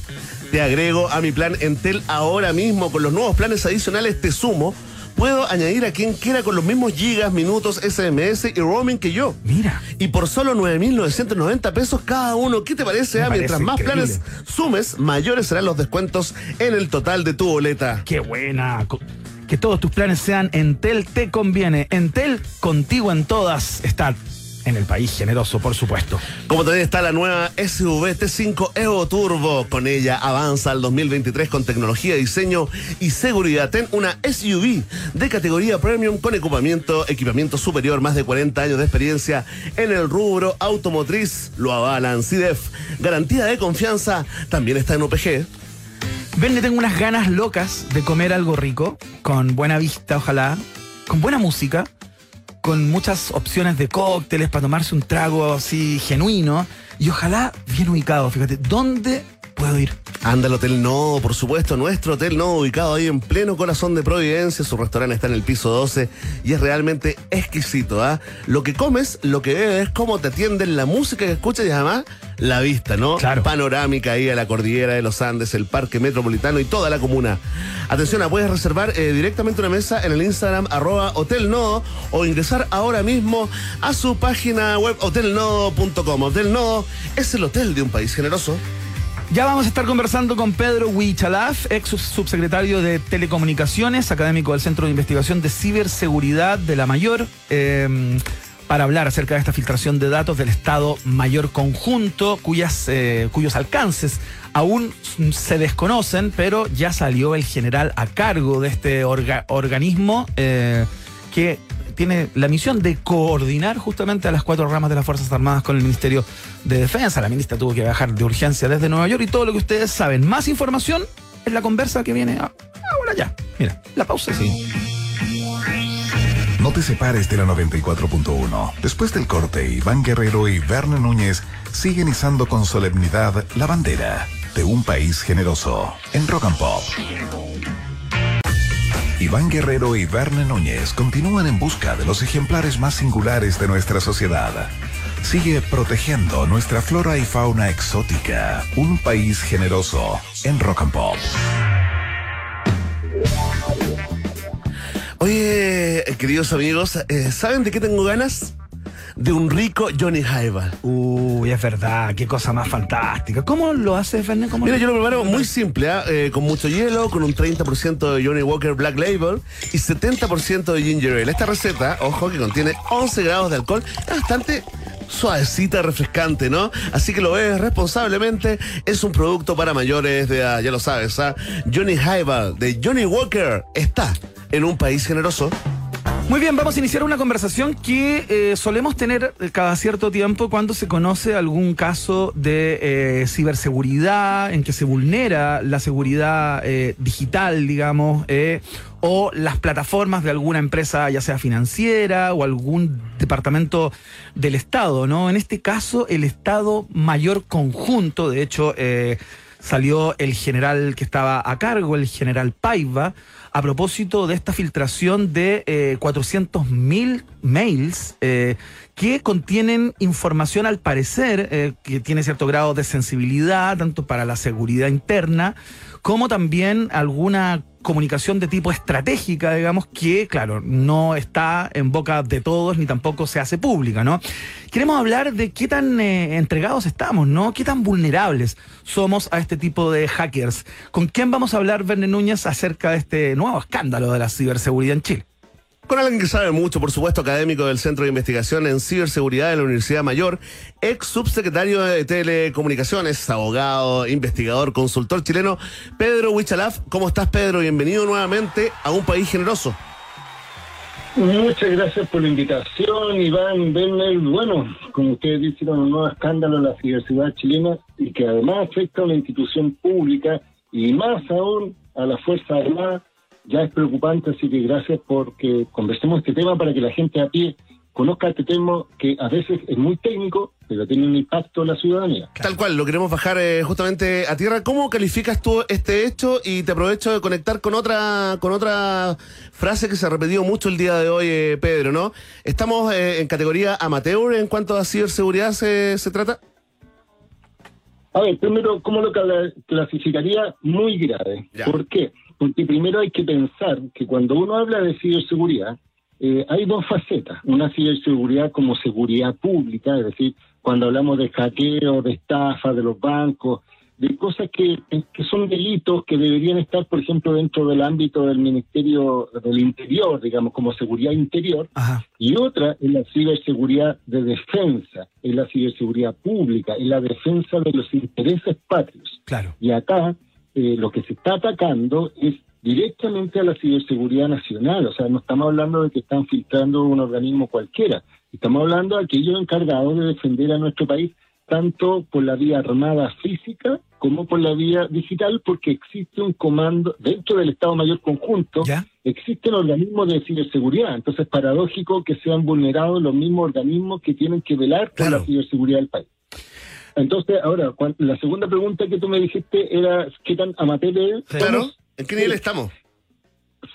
Te agrego a mi plan Entel ahora mismo. Con los nuevos planes adicionales te sumo. Puedo añadir a quien quiera con los mismos gigas, minutos, SMS y roaming que yo. Mira. Y por solo 9.990 pesos cada uno. ¿Qué te parece? Me ah? Mientras más increíble. planes sumes, mayores serán los descuentos en el total de tu boleta. Qué buena. Que todos tus planes sean Entel te conviene. Entel contigo en todas. Está en el país generoso, por supuesto. Como también está la nueva SUV T5 Evo Turbo. Con ella avanza al 2023 con tecnología, diseño y seguridad. Ten una SUV de categoría premium con equipamiento, equipamiento superior, más de 40 años de experiencia en el rubro automotriz. Lo avalan CIDEF. Garantía de confianza también está en OPG. Ven, le tengo unas ganas locas de comer algo rico, con buena vista, ojalá, con buena música, con muchas opciones de cócteles para tomarse un trago así genuino y ojalá bien ubicado. Fíjate, ¿dónde puedo ir? Anda al Hotel No, por supuesto, nuestro Hotel No, ubicado ahí en pleno corazón de Providencia. Su restaurante está en el piso 12 y es realmente exquisito. ¿ah? Lo que comes, lo que bebes, cómo te atienden, la música que escuchas y además la vista, ¿no? Claro. Panorámica ahí a la cordillera de los Andes, el Parque Metropolitano y toda la comuna. Atención, ah, puedes reservar eh, directamente una mesa en el Instagram arroba Hotel Nodo o ingresar ahora mismo a su página web hotelnodo.com. Hotel Nodo es el hotel de un país generoso. Ya vamos a estar conversando con Pedro Huichalaf, ex sub- subsecretario de Telecomunicaciones, académico del Centro de Investigación de Ciberseguridad de la Mayor, eh, para hablar acerca de esta filtración de datos del Estado Mayor Conjunto, cuyas, eh, cuyos alcances aún se desconocen, pero ya salió el general a cargo de este orga- organismo eh, que tiene la misión de coordinar justamente a las cuatro ramas de las Fuerzas Armadas con el Ministerio de Defensa. La ministra tuvo que viajar de urgencia desde Nueva York y todo lo que ustedes saben. Más información en la conversa que viene ahora ya. Mira, la pausa sí. No te separes de la 94.1. Después del corte, Iván Guerrero y Verne Núñez siguen izando con solemnidad la bandera de un país generoso en Rock and Pop. Iván Guerrero y Verne Núñez continúan en busca de los ejemplares más singulares de nuestra sociedad. Sigue protegiendo nuestra flora y fauna exótica. Un país generoso en Rock and Pop. Oye, queridos amigos, eh, ¿saben de qué tengo ganas? De un rico Johnny Highball. Uy, es verdad, qué cosa más fantástica. ¿Cómo lo haces, Fernández? ¿Cómo Mira, lo- yo lo preparo muy simple, ¿ah? Eh, con mucho hielo, con un 30% de Johnny Walker Black Label y 70% de Ginger Ale. Esta receta, ojo, que contiene 11 grados de alcohol, es bastante suavecita, refrescante, ¿no? Así que lo ves responsablemente, es un producto para mayores de edad, ya lo sabes, ¿ah? Johnny Highball de Johnny Walker está en un país generoso. Muy bien, vamos a iniciar una conversación que eh, solemos tener cada cierto tiempo cuando se conoce algún caso de eh, ciberseguridad en que se vulnera la seguridad eh, digital, digamos, o las plataformas de alguna empresa, ya sea financiera o algún departamento del Estado, ¿no? En este caso, el Estado Mayor Conjunto, de hecho, salió el general que estaba a cargo, el general Paiva, a propósito de esta filtración de eh, 400 mil mails eh, que contienen información al parecer eh, que tiene cierto grado de sensibilidad, tanto para la seguridad interna como también alguna comunicación de tipo estratégica, digamos, que, claro, no está en boca de todos ni tampoco se hace pública, ¿no? Queremos hablar de qué tan eh, entregados estamos, ¿no? Qué tan vulnerables somos a este tipo de hackers. ¿Con quién vamos a hablar, Verne Núñez, acerca de este nuevo escándalo de la ciberseguridad en Chile? Con alguien que sabe mucho, por supuesto, académico del Centro de Investigación en Ciberseguridad de la Universidad Mayor, ex subsecretario de Telecomunicaciones, abogado, investigador, consultor chileno, Pedro Huichalaf. ¿Cómo estás, Pedro? Bienvenido nuevamente a un país generoso. Muchas gracias por la invitación, Iván Benner. Bueno, como ustedes dicen, un nuevo escándalo en la ciberseguridad chilena y que además afecta a una institución pública y más aún a la Fuerza Armada ya es preocupante, así que gracias porque conversemos este tema para que la gente a pie conozca este tema que a veces es muy técnico, pero tiene un impacto en la ciudadanía. Tal cual, lo queremos bajar eh, justamente a tierra. ¿Cómo calificas tú este hecho? Y te aprovecho de conectar con otra, con otra frase que se ha repetido mucho el día de hoy, eh, Pedro, ¿no? Estamos eh, en categoría amateur en cuanto a ciberseguridad se, se trata. A ver, primero, ¿cómo lo cla- clasificaría? Muy grave. Ya. ¿Por qué? Porque primero hay que pensar que cuando uno habla de ciberseguridad, eh, hay dos facetas. Una ciberseguridad como seguridad pública, es decir, cuando hablamos de hackeo, de estafa de los bancos, de cosas que, que son delitos que deberían estar, por ejemplo, dentro del ámbito del Ministerio del Interior, digamos, como seguridad interior, Ajá. y otra es la ciberseguridad de defensa, es la ciberseguridad pública, es la defensa de los intereses patrios. Claro. Y acá eh, lo que se está atacando es directamente a la ciberseguridad nacional, o sea, no estamos hablando de que están filtrando un organismo cualquiera, estamos hablando de aquellos encargados de defender a nuestro país tanto por la vía armada física como por la vía digital, porque existe un comando dentro del Estado Mayor Conjunto, ¿Ya? existen organismos de ciberseguridad, entonces es paradójico que sean vulnerados los mismos organismos que tienen que velar por Claro. la ciberseguridad del país. Entonces, ahora, cuan- la segunda pregunta que tú me dijiste era qué tan amateur es. Claro. ¿En qué nivel estamos?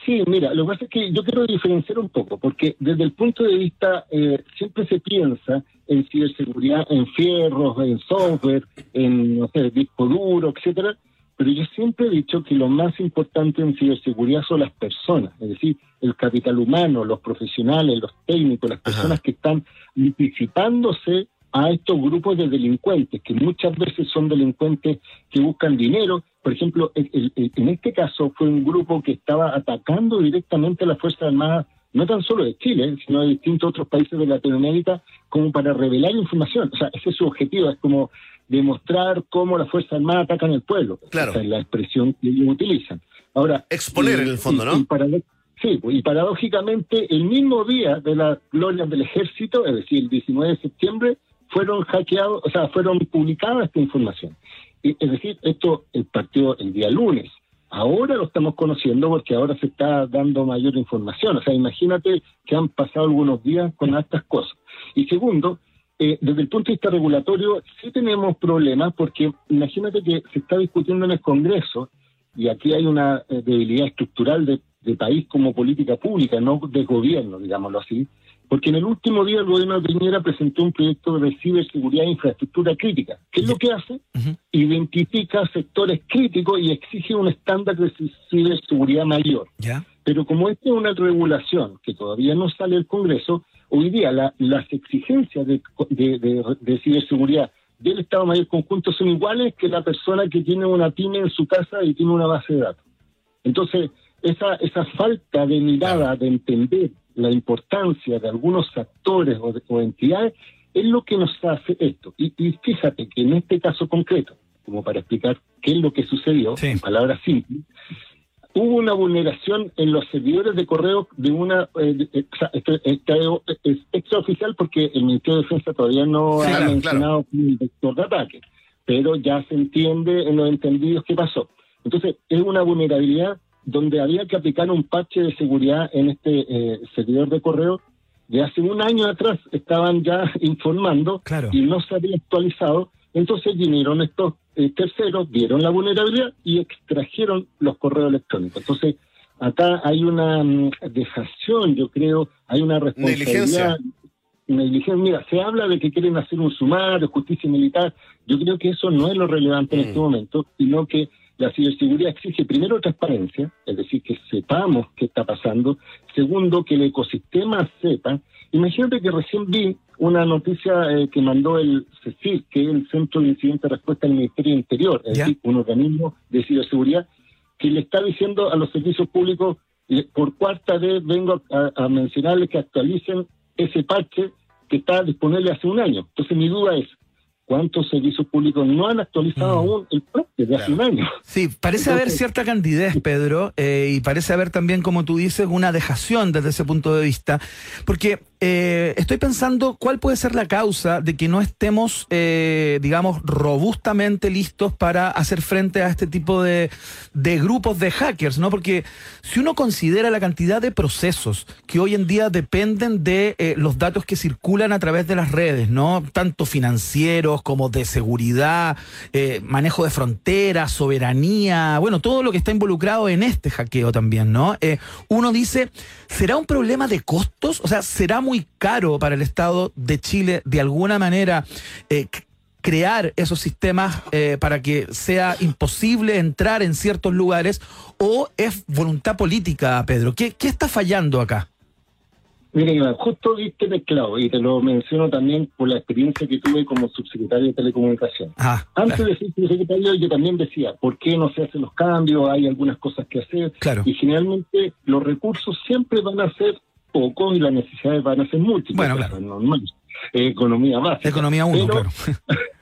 Sí, mira, lo que pasa es que yo quiero diferenciar un poco, porque desde el punto de vista, eh, siempre se piensa en ciberseguridad, en fierros, en software, en, no sé, disco duro, etcétera, pero yo siempre he dicho que lo más importante en ciberseguridad son las personas, es decir, el capital humano, los profesionales, los técnicos, las personas que están anticipándose a estos grupos de delincuentes, que muchas veces son delincuentes que buscan dinero. Por ejemplo, el- el- el- en este caso fue un grupo que estaba atacando directamente a las Fuerzas Armadas, no tan solo de Chile, sino de distintos otros países de Latinoamérica, como para revelar información. O sea, ese es su objetivo, es como demostrar cómo las Fuerzas Armadas atacan al pueblo. Claro. Esa es la expresión que ellos utilizan. Ahora, Exponer, en el fondo, ¿no? y sí, pues, y paradójicamente, el mismo día de las glorias del ejército, es decir, el 19 de septiembre, fueron hackeados, o sea, fueron publicadas esta información. Es decir, esto el partido el día lunes. Ahora lo estamos conociendo porque ahora se está dando mayor información. O sea, imagínate que han pasado algunos días con estas cosas. Y segundo, eh, desde el punto de vista regulatorio, sí tenemos problemas porque imagínate que se está discutiendo en el Congreso y aquí hay una eh, debilidad estructural de país como política pública, no de gobierno, digámoslo así, porque en el último día el gobierno de Piñera presentó un proyecto de ciberseguridad e infraestructura crítica. ¿Qué es lo que hace? Identifica sectores críticos y exige un estándar de ci- ciberseguridad mayor. ¿Ya? Pero como esta es una regulación que todavía no sale del Congreso, hoy día la- las exigencias de, de- de- de ciberseguridad del Estado Mayor Conjunto son iguales que la persona que tiene una pyme en su casa y tiene una base de datos. Entonces, esa, esa falta de mirada, de entender la importancia de algunos actores o, de- o entidades, es lo que nos hace esto. Y, y fíjate que en este caso concreto, como para explicar qué es lo que sucedió, Sí. en palabras simples, hubo una vulneración en los servidores de correo de una, eh, de- eh, esto, esto es extraoficial porque el Ministerio de Defensa todavía no Sí, ha claro, mencionado un vector de ataque, pero ya se entiende en los entendidos qué pasó. Entonces, es una vulnerabilidad donde había que aplicar un parche de seguridad en este eh, servidor de correo. De hace un año atrás estaban ya <laughs> informando Claro. y no se había actualizado. Entonces vinieron estos eh, terceros, vieron la vulnerabilidad y extrajeron los correos electrónicos. Entonces, acá hay una mm, dejación, yo creo, hay una responsabilidad. Negligencia. Negligencia. Mira, se habla de que quieren hacer un sumario, justicia militar. Yo creo que eso no es lo relevante en Mm. este momento, sino que la ciberseguridad exige primero transparencia, es decir, que sepamos qué está pasando. Segundo, que el ecosistema sepa. Imagínate que recién vi una noticia eh, que mandó el CECIR, que es el Centro de Incidente de Respuesta del Ministerio del Interior, es Ya. decir, un organismo de ciberseguridad, que le está diciendo a los servicios públicos, eh, por cuarta vez vengo a, a mencionarles que actualicen ese parche que está disponible hace un año. Entonces mi duda es, ¿cuántos servicios públicos no han actualizado aún el parche de hace un año? Sí, parece haber cierta candidez, Pedro, eh, y parece haber también, como tú dices, una dejación desde ese punto de vista, porque eh, estoy pensando cuál puede ser la causa de que no estemos, eh, digamos, robustamente listos para hacer frente a este tipo de, de grupos de hackers, ¿no? Porque si uno considera la cantidad de procesos que hoy en día dependen de eh, los datos que circulan a través de las redes, ¿no? Tanto financieros como de seguridad, eh, manejo de fronteras, soberanía, bueno, todo lo que está involucrado en este hackeo también, ¿no? Eh, uno dice, ¿será un problema de costos? O sea, ¿será muy caro para el Estado de Chile de alguna manera eh, crear esos sistemas para que sea imposible entrar en ciertos lugares? ¿O es voluntad política, Pedro? ¿Qué, qué está fallando acá? Miren, Iván, justo diste el clavo y te lo menciono también por la experiencia que tuve como subsecretario de Telecomunicación. Ah, Antes claro. de ser subsecretario yo también decía, ¿por qué no se hacen los cambios? Hay algunas cosas que hacer. Claro. Y generalmente los recursos siempre van a ser pocos y las necesidades van a ser múltiples. Bueno, claro. normal. Economía básica. Economía 1, Pero- claro.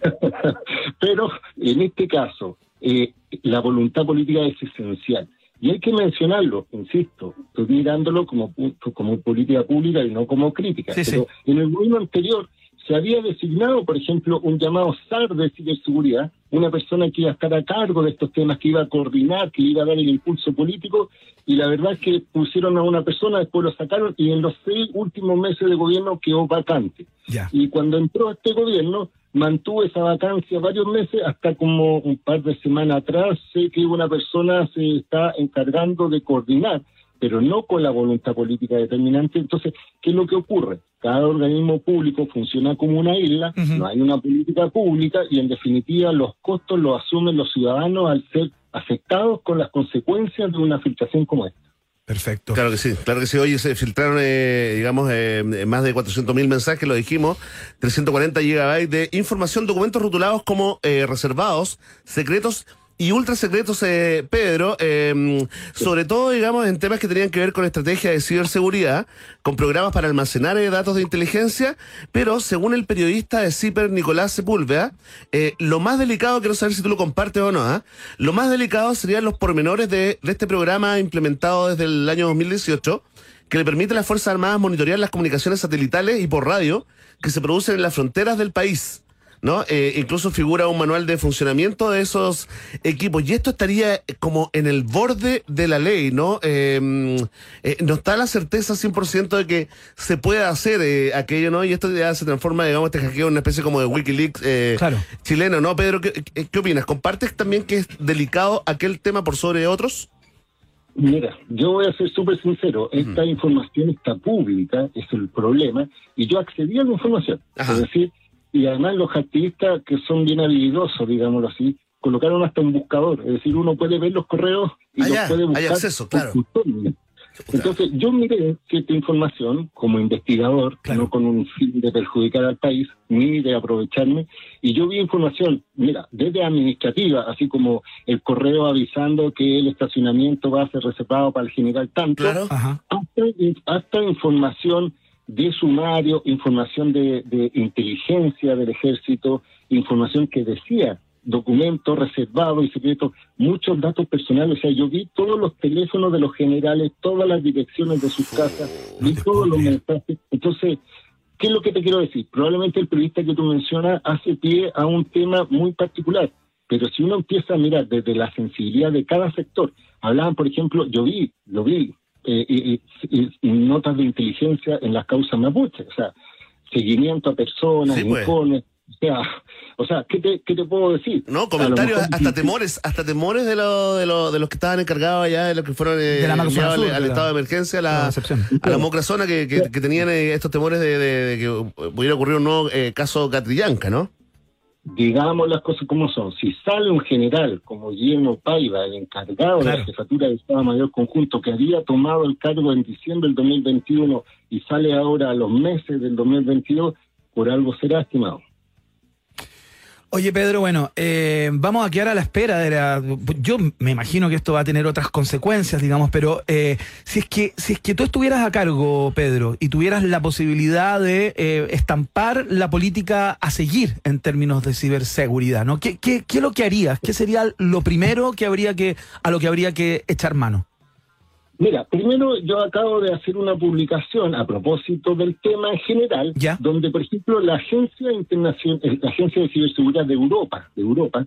<laughs> Pero en este caso, eh, la voluntad política es esencial. Y hay que mencionarlo, insisto, estoy mirándolo como, punto- como política pública y no como crítica. Sí, sí. pero en el gobierno anterior se había designado, por ejemplo, un llamado SAR de ciberseguridad, una persona que iba a estar a cargo de estos temas, que iba a coordinar, que iba a dar el impulso político, y la verdad es que pusieron a una persona, después lo sacaron, y en los seis últimos meses de gobierno quedó vacante. Ya. Y cuando entró este gobierno, mantuvo esa vacancia varios meses, hasta como un par de semanas atrás, sé que una persona se está encargando de coordinar, pero no con la voluntad política determinante. Entonces, ¿qué es lo que ocurre? Cada organismo público funciona como una isla, no hay una política pública y en definitiva los costos los asumen los ciudadanos al ser afectados con las consecuencias de una filtración como esta. Perfecto. Claro que sí, claro que sí. Hoy se filtraron, eh, digamos, eh, más de 400.000 mensajes, lo dijimos, 340 gigabytes de información, documentos rotulados como eh, reservados, secretos y ultra secretos, eh, Pedro, eh, sobre todo, digamos, en temas que tenían que ver con estrategia de ciberseguridad, con programas para almacenar eh, datos de inteligencia, pero según el periodista de CIPER, Nicolás Sepúlveda, eh, lo más delicado, quiero saber si tú lo compartes o no, ¿ah? lo más delicado serían los pormenores de, de este programa implementado desde el año 2018, que le permite a las Fuerzas Armadas monitorear las comunicaciones satelitales y por radio que se producen en las fronteras del país. ¿No? Eh, incluso figura un manual de funcionamiento de esos equipos. Y esto estaría como en el borde de la ley, ¿no? Eh, eh, no está la certeza 100% de que se pueda hacer eh, aquello, ¿no? Y esto ya se transforma, digamos, este hackeo en una especie como de Wikileaks eh, Claro. chileno, ¿no? Pedro, ¿qué, qué- qué opinas? ¿Compartes también que es delicado aquel tema por sobre otros? Mira, yo voy a ser súper sincero, esta información está pública, es el problema, y yo accedí a la información. Ajá. Es decir, y además los activistas que son bien habilidosos, digámoslo así, colocaron hasta un buscador, es decir, uno puede ver los correos y Ah, los puede hay buscar. acceso, claro. su tono. Entonces, yo miré cierta información como investigador, Claro. no con un fin de perjudicar al país, ni de aprovecharme, y yo vi información, mira, desde administrativa, así como el correo avisando que el estacionamiento va a ser reservado para el general tanto, Claro. Hasta, hasta información de sumario, información de, de inteligencia del ejército, información que decía documentos reservados y secretos, muchos datos personales. O sea, yo vi todos los teléfonos de los generales, todas las direcciones de sus casas, vi todos los mensajes. Entonces, ¿qué es lo que te quiero decir? Probablemente el periodista que tú mencionas hace pie a un tema muy particular. Pero si uno empieza a mirar desde la sensibilidad de cada sector, hablaban, por ejemplo, yo vi, lo vi, eh, y- y- y notas de inteligencia en las causas mapuche, o sea, seguimiento a personas, Sí, pues. informes, o sea, o sea, ¿qué te, qué te puedo decir? No, comentarios, mejor- hasta temores, hasta temores de, lo, de, lo- de los que estaban encargados allá, de los que fueron eh, De la al, Sur, al de la- estado de emergencia, a la a la Mocrazona, que, que, que tenían eh, estos temores de, de- de que pudiera ocurrir un nuevo eh, caso Catrillanca, ¿no? Digamos las cosas como son. Si sale un general como Guillermo Paiva, el encargado de la jefatura de Estado Mayor Conjunto, que había tomado el cargo en diciembre del 2021 y sale ahora a los meses del 2022, por algo será estimado. Oye, Pedro, bueno, eh, vamos a quedar a la espera de la. Yo me imagino que esto va a tener otras consecuencias, digamos, pero eh, si es que si es que tú estuvieras a cargo, Pedro, y tuvieras la posibilidad de eh, estampar la política a seguir en términos de ciberseguridad, ¿no? ¿Qué, qué, qué es lo que harías? ¿Qué sería lo primero que habría que a lo que habría que echar mano? Mira, primero yo acabo de hacer una publicación a propósito del tema en general, Ya. donde, por ejemplo, la Agencia Internacional, eh, la Agencia de Ciberseguridad de Europa, de Europa,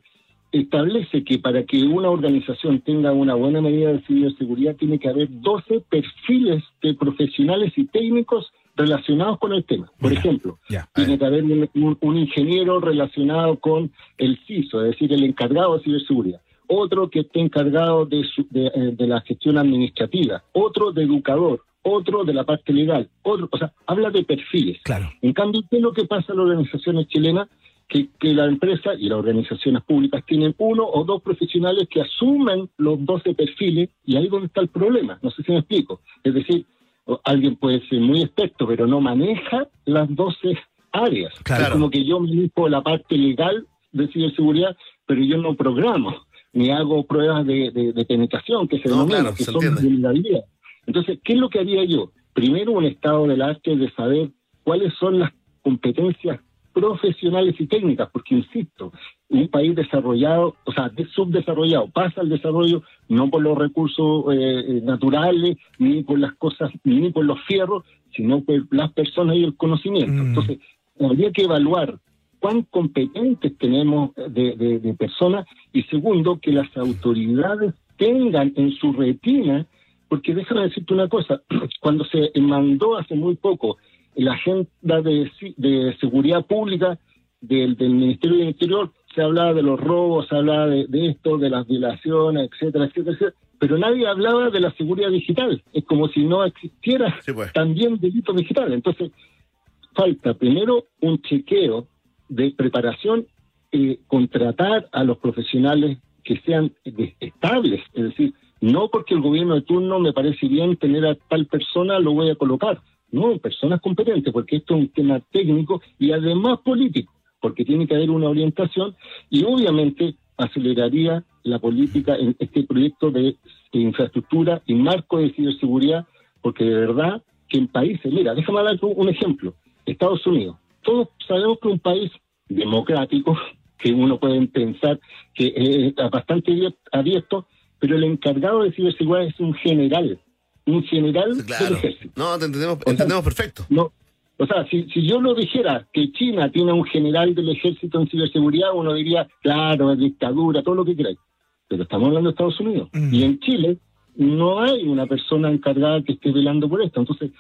establece que para que una organización tenga una buena medida de ciberseguridad tiene que haber 12 perfiles de profesionales y técnicos relacionados con el tema. Por ejemplo, ya. tiene que haber un- un ingeniero relacionado con el CISO, es decir, el encargado de ciberseguridad. Otro que esté encargado de, su- de, eh, de la gestión administrativa, otro de educador, otro de la parte legal, otro, o sea, habla de perfiles. Claro. En cambio, ¿qué es lo que pasa en las organizaciones chilenas? Que, que la empresa y las organizaciones públicas tienen uno o dos profesionales que asumen los 12 perfiles y ahí es donde está el problema. No sé si me explico. Es decir, alguien puede ser muy experto, pero no maneja las 12 áreas. Claro. Es como que yo manejo la parte legal de ciberseguridad, pero yo no programo, ni hago pruebas de, de- de penetración, que se No, denominan, claro, que se son vulnerabilidad. Entonces, ¿qué es lo que haría yo? Primero, un estado del arte de saber cuáles son las competencias profesionales y técnicas, porque insisto, un país desarrollado, o sea, de- subdesarrollado, pasa al desarrollo no por los recursos eh, eh, naturales, ni por las cosas, ni por los fierros, sino por las personas y el conocimiento. Mm. Entonces, habría que evaluar cuán competentes tenemos de, de- de personas y segundo, que las autoridades tengan en su retina, porque déjame decirte una cosa, <clears throat> cuando se mandó hace muy poco la agenda de, de seguridad pública del, del Ministerio del Interior, se hablaba de los robos, se hablaba de, de esto, de las violaciones, etcétera, etcétera, etcétera, pero nadie hablaba de la seguridad digital. Es como si no existiera Sí, pues. también delito digital. Entonces, falta primero un chequeo de preparación, eh, contratar a los profesionales que sean estables, es decir, no porque el gobierno de turno me parece bien tener a tal persona, lo voy a colocar. No, personas competentes, porque esto es un tema técnico y además político, porque tiene que haber una orientación y obviamente aceleraría la política en este proyecto de, infraestructura y marco de ciberseguridad, porque de verdad que en países, mira, déjame dar un ejemplo, Estados Unidos, todos sabemos que un país democrático, que uno puede pensar que es bastante abier- abierto, pero el encargado de ciberseguridad es un general, un general del ejército. No, te entendemos, sea, entendemos perfecto. No, o sea, si, si yo lo dijera que China tiene un general del ejército en ciberseguridad, uno diría, claro, es dictadura, todo lo que queráis. Pero estamos hablando de Estados Unidos. Mm. Y en Chile no hay una persona encargada que esté velando por esto. Entonces,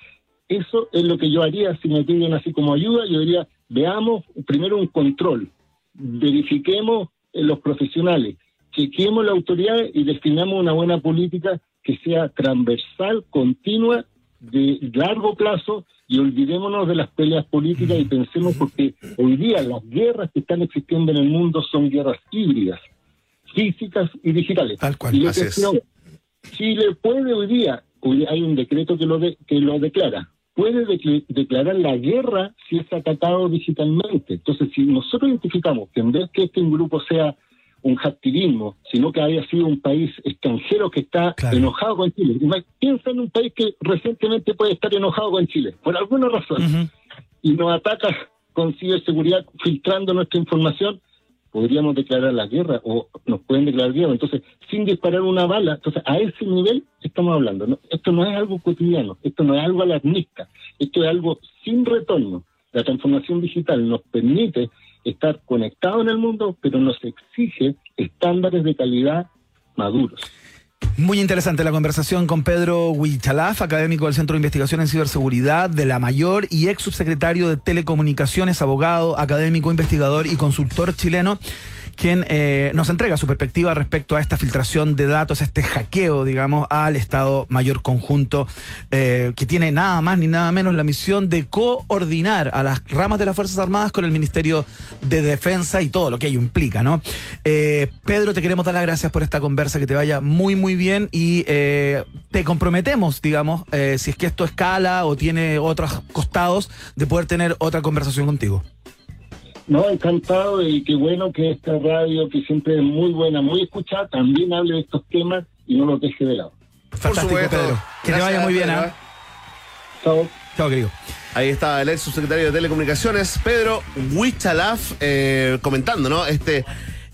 eso es lo que yo haría si me piden así como ayuda. Yo diría, veamos primero un control, verifiquemos eh, los profesionales, chequeemos la autoridad y definamos una buena política que sea transversal, continua, de largo plazo y olvidémonos de las peleas políticas y pensemos porque hoy día las guerras que están existiendo en el mundo son guerras híbridas, físicas y digitales. Tal cual, Y yo Chile puede hoy día, hoy hay un decreto que lo, de- que lo declara, puede decl- declarar la guerra si es atacado digitalmente. Entonces, si nosotros identificamos que en vez que este grupo sea un hacktivismo, sino que haya sido un país extranjero que está Claro. enojado con Chile. Piensa en un país que recientemente puede estar enojado con Chile, por alguna razón, y nos ataca con ciberseguridad filtrando nuestra información, podríamos declarar la guerra o nos pueden declarar guerra. Entonces, sin disparar una bala, entonces a ese nivel estamos hablando. ¿no? Esto no es algo cotidiano, esto no es algo alarmista, esto es algo sin retorno. La transformación digital nos permite estar conectados en el mundo, pero nos exige estándares de calidad maduros. Muy interesante la conversación con Pedro Huichalaf, académico del Centro de Investigación en Ciberseguridad de la Mayor y ex subsecretario de Telecomunicaciones, abogado, académico, investigador y consultor chileno. Quien eh, nos entrega su perspectiva respecto a esta filtración de datos, este hackeo, digamos, al Estado Mayor Conjunto, eh, que tiene nada más ni nada menos la misión de coordinar a las ramas de las Fuerzas Armadas con el Ministerio de Defensa y todo lo que ello implica, ¿no? Eh, Pedro, te queremos dar las gracias por esta conversa, que te vaya muy, muy bien y te comprometemos, digamos, si es que esto escala o tiene otros costados, de poder tener otra conversación contigo. No, encantado y qué bueno que esta radio, que siempre es muy buena, muy escuchada, también hable de estos temas y no los deje de lado. Fantástico, supuesto. Pedro. Que te vaya muy bien, ¿ah? ¿eh? Chao. Chao, querido. Ahí está el ex subsecretario de Telecomunicaciones, Pedro Huichalaf, eh, comentando, ¿no? Este,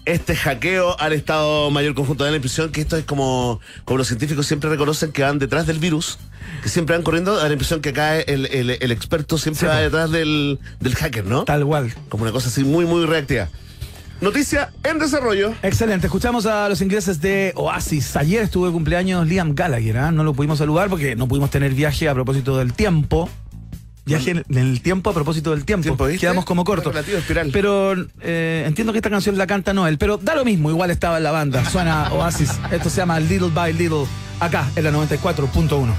este hackeo al Estado Mayor Conjunto de la impresión que esto es como, como los científicos siempre reconocen que van detrás del virus, que siempre van corriendo, da la impresión que acá el, el- el experto siempre Sí, va detrás del, del hacker, ¿no? Tal cual. Como una cosa así muy, muy reactiva. Noticia en desarrollo. Excelente, escuchamos a los ingleses de Oasis. Ayer estuvo de cumpleaños Liam Gallagher, ¿ah? no lo pudimos saludar porque no pudimos tener viaje a propósito del tiempo. Viaje en en el tiempo a propósito del tiempo. Quedamos como cortos. Pero eh, entiendo que esta canción la canta Noel, pero da lo mismo, igual estaba en la banda. Suena Oasis. Esto se llama Little by Little, acá en la 94.1.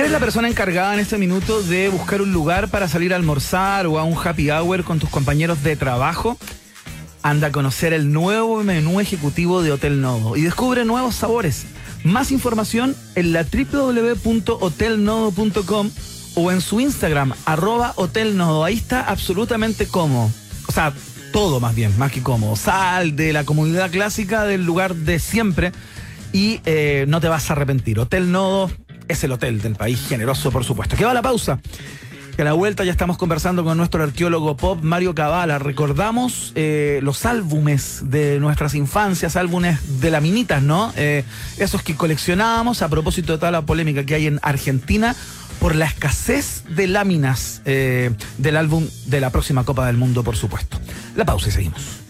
Si eres la persona encargada en este minuto de buscar un lugar para salir a almorzar o a un happy hour con tus compañeros de trabajo, anda a conocer el nuevo menú ejecutivo de Hotel Nodo y descubre nuevos sabores. Más información en la www.hotelnodo.com o en su Instagram, arroba Hotel Nodo. Ahí está absolutamente cómodo. O sea, todo más bien, más que cómodo. Sal de la comunidad clásica del lugar de siempre y eh, no te vas a arrepentir. Hotel Nodo es el hotel del país generoso, por supuesto. Que va la pausa. Que a la vuelta ya estamos conversando con nuestro arqueólogo pop Mario Cavala. Recordamos eh, los álbumes de nuestras infancias, álbumes de laminitas, ¿no? Eh, esos que coleccionábamos a propósito de toda la polémica que hay en Argentina por la escasez de láminas eh, del álbum de la próxima Copa del Mundo, por supuesto. La pausa y seguimos.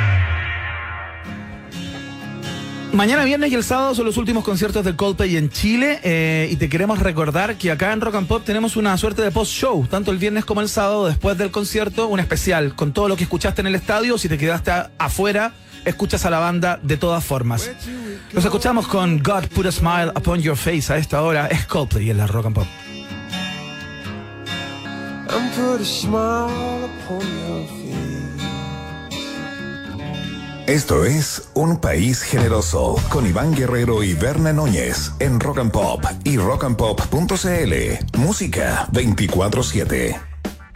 Mañana viernes y el sábado son los últimos conciertos de Coldplay en Chile eh, y te queremos recordar que acá en Rock and Pop tenemos una suerte de post-show, tanto el viernes como el sábado, después del concierto, un especial con todo lo que escuchaste en el estadio. Si te quedaste afuera, escuchas a la banda de todas formas. Los escuchamos con God Put a Smile Upon Your Face a esta hora. Es Coldplay en la Rock and Pop. Esto es Un País Generoso con Iván Guerrero y Berna Núñez en Rock and Pop y rockandpop.cl. Música 24-7.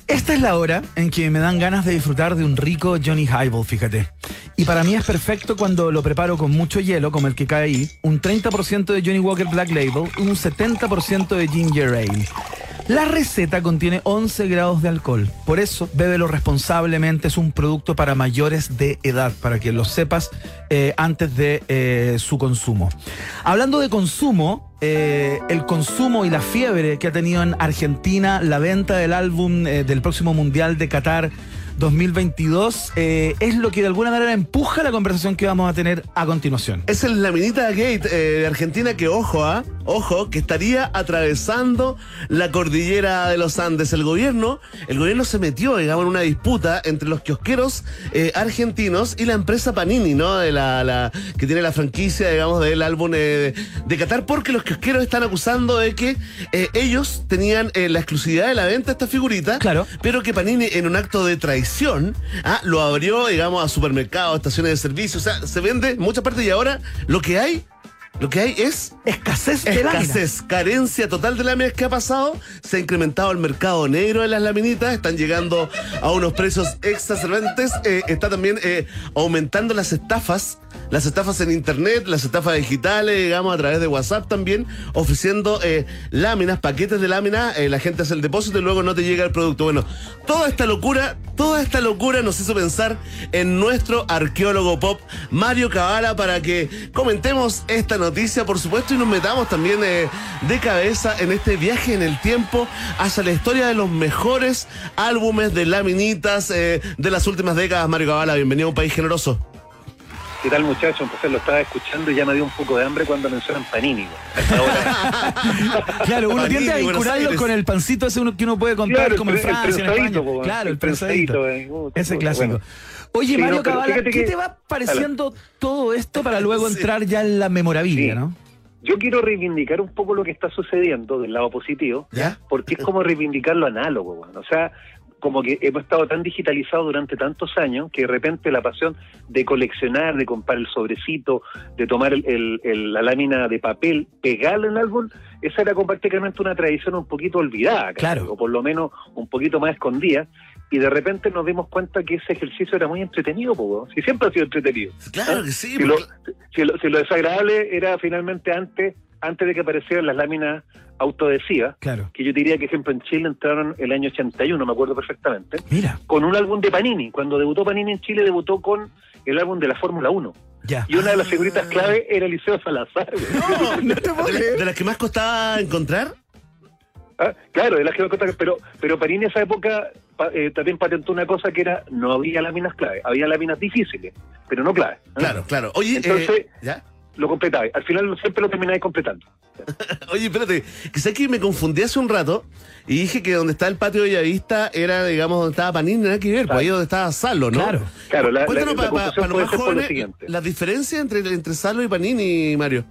Esta es la hora en que me dan ganas de disfrutar de un rico Johnny Highball, fíjate. Y para mí es perfecto cuando lo preparo con mucho hielo, como el que cae ahí, un 30% de Johnny Walker Black Label y un 70% de Ginger Ale. La receta contiene 11 grados de alcohol, por eso bébelo responsablemente, es un producto para mayores de edad, para que lo sepas eh, antes de eh, su consumo. Hablando de consumo, eh, el consumo y la fiebre que ha tenido en Argentina la venta del álbum del próximo Mundial de Qatar 2022 eh, es lo que de alguna manera empuja la conversación que vamos a tener a continuación. Es el Laminita Gate eh, de Argentina que, ojo, ¿ah? ojo, que estaría atravesando la cordillera de los Andes. El gobierno, el gobierno se metió, digamos, en una disputa entre los kiosqueros eh, argentinos y la empresa Panini, ¿no? De la, la- que tiene la franquicia, digamos, del álbum eh, de Qatar, porque los kiosqueros están acusando de que eh, ellos tenían eh, la exclusividad de la venta de esta figurita, Claro. pero que Panini, en un acto de traición, ah, lo abrió, digamos, a supermercados, estaciones de servicio, o sea, se vende en muchas partes y ahora lo que hay Lo que hay es Escasez de láminas. escasez, carencia total de láminas. ¿Qué ha pasado? Se ha incrementado el mercado negro de las laminitas, están llegando a unos precios exacerbantes. Eh, está también eh, aumentando las estafas, las estafas en internet, las estafas digitales, digamos, a través de WhatsApp también, ofreciendo eh, láminas, paquetes de láminas. la gente hace el depósito y luego no te llega el producto. Bueno, toda esta locura, toda esta locura nos hizo pensar en nuestro arqueólogo pop, Mario Cabala, para que comentemos esta noticia, por supuesto, y nos metamos también eh, de cabeza en este viaje en el tiempo hacia la historia de los mejores álbumes de laminitas eh, de las últimas décadas. Mario Cabala, bienvenido a un país generoso. ¿Qué tal muchachos? Entonces lo estaba escuchando y ya me dio un poco de hambre cuando mencionan Panini. <laughs> Claro, uno Panini, tiende a vincularlo con el pancito ese uno que uno puede comprar Claro, como en el pre- el Francia, en España. po, Claro, el el prensadito, eh, uh, Ese clásico. bueno. Oye, Sí, Mario no, Cabala, ¿qué que- te va pareciendo todo esto para luego <laughs> entrar ya en la memorabilia, Sí. no? Yo quiero reivindicar un poco lo que está sucediendo del lado positivo, ¿Ya? porque es como reivindicar lo análogo. O sea, como que hemos estado tan digitalizados durante tantos años que de repente la pasión de coleccionar, de comprar el sobrecito, de tomar el- el- el- la lámina de papel, pegarla en el álbum, esa era prácticamente una tradición un poquito olvidada. Claro. o por lo menos un poquito más escondida. Y de repente nos dimos cuenta que ese ejercicio era muy entretenido, po, si siempre ha sido entretenido. Claro que sí. Si lo, si lo- si lo desagradable era finalmente antes, antes de que aparecieran las láminas autoadhesivas, Claro. que yo diría que, ejemplo, en Chile entraron el año 81, me acuerdo perfectamente, Mira, con un álbum de Panini. Cuando debutó Panini en Chile, debutó con el álbum de la Fórmula 1. ya. Y una de las figuritas clave era Eliseo Salazar. No, de, la- de las que más costaba encontrar. Ah, claro, de las que me contaron, pero, pero Panini en esa época eh, también patentó una cosa que era, no había láminas clave, había láminas difíciles, pero no clave. Claro, claro. Oye, Entonces- eh, ¿ya? Lo completabais. Al final siempre lo termináis completando. <laughs> Oye, espérate, quizá que me confundí hace un rato y dije que donde está el patio de Bellavista era, digamos, donde estaba Panini, nada que ver, pues ahí donde estaba Salo, ¿no? Claro. Claro, la, la, Cuéntanos la para confusión los puede más lo jóvenes siguiente. la diferencia entre, entre Salo y Panini, Mario.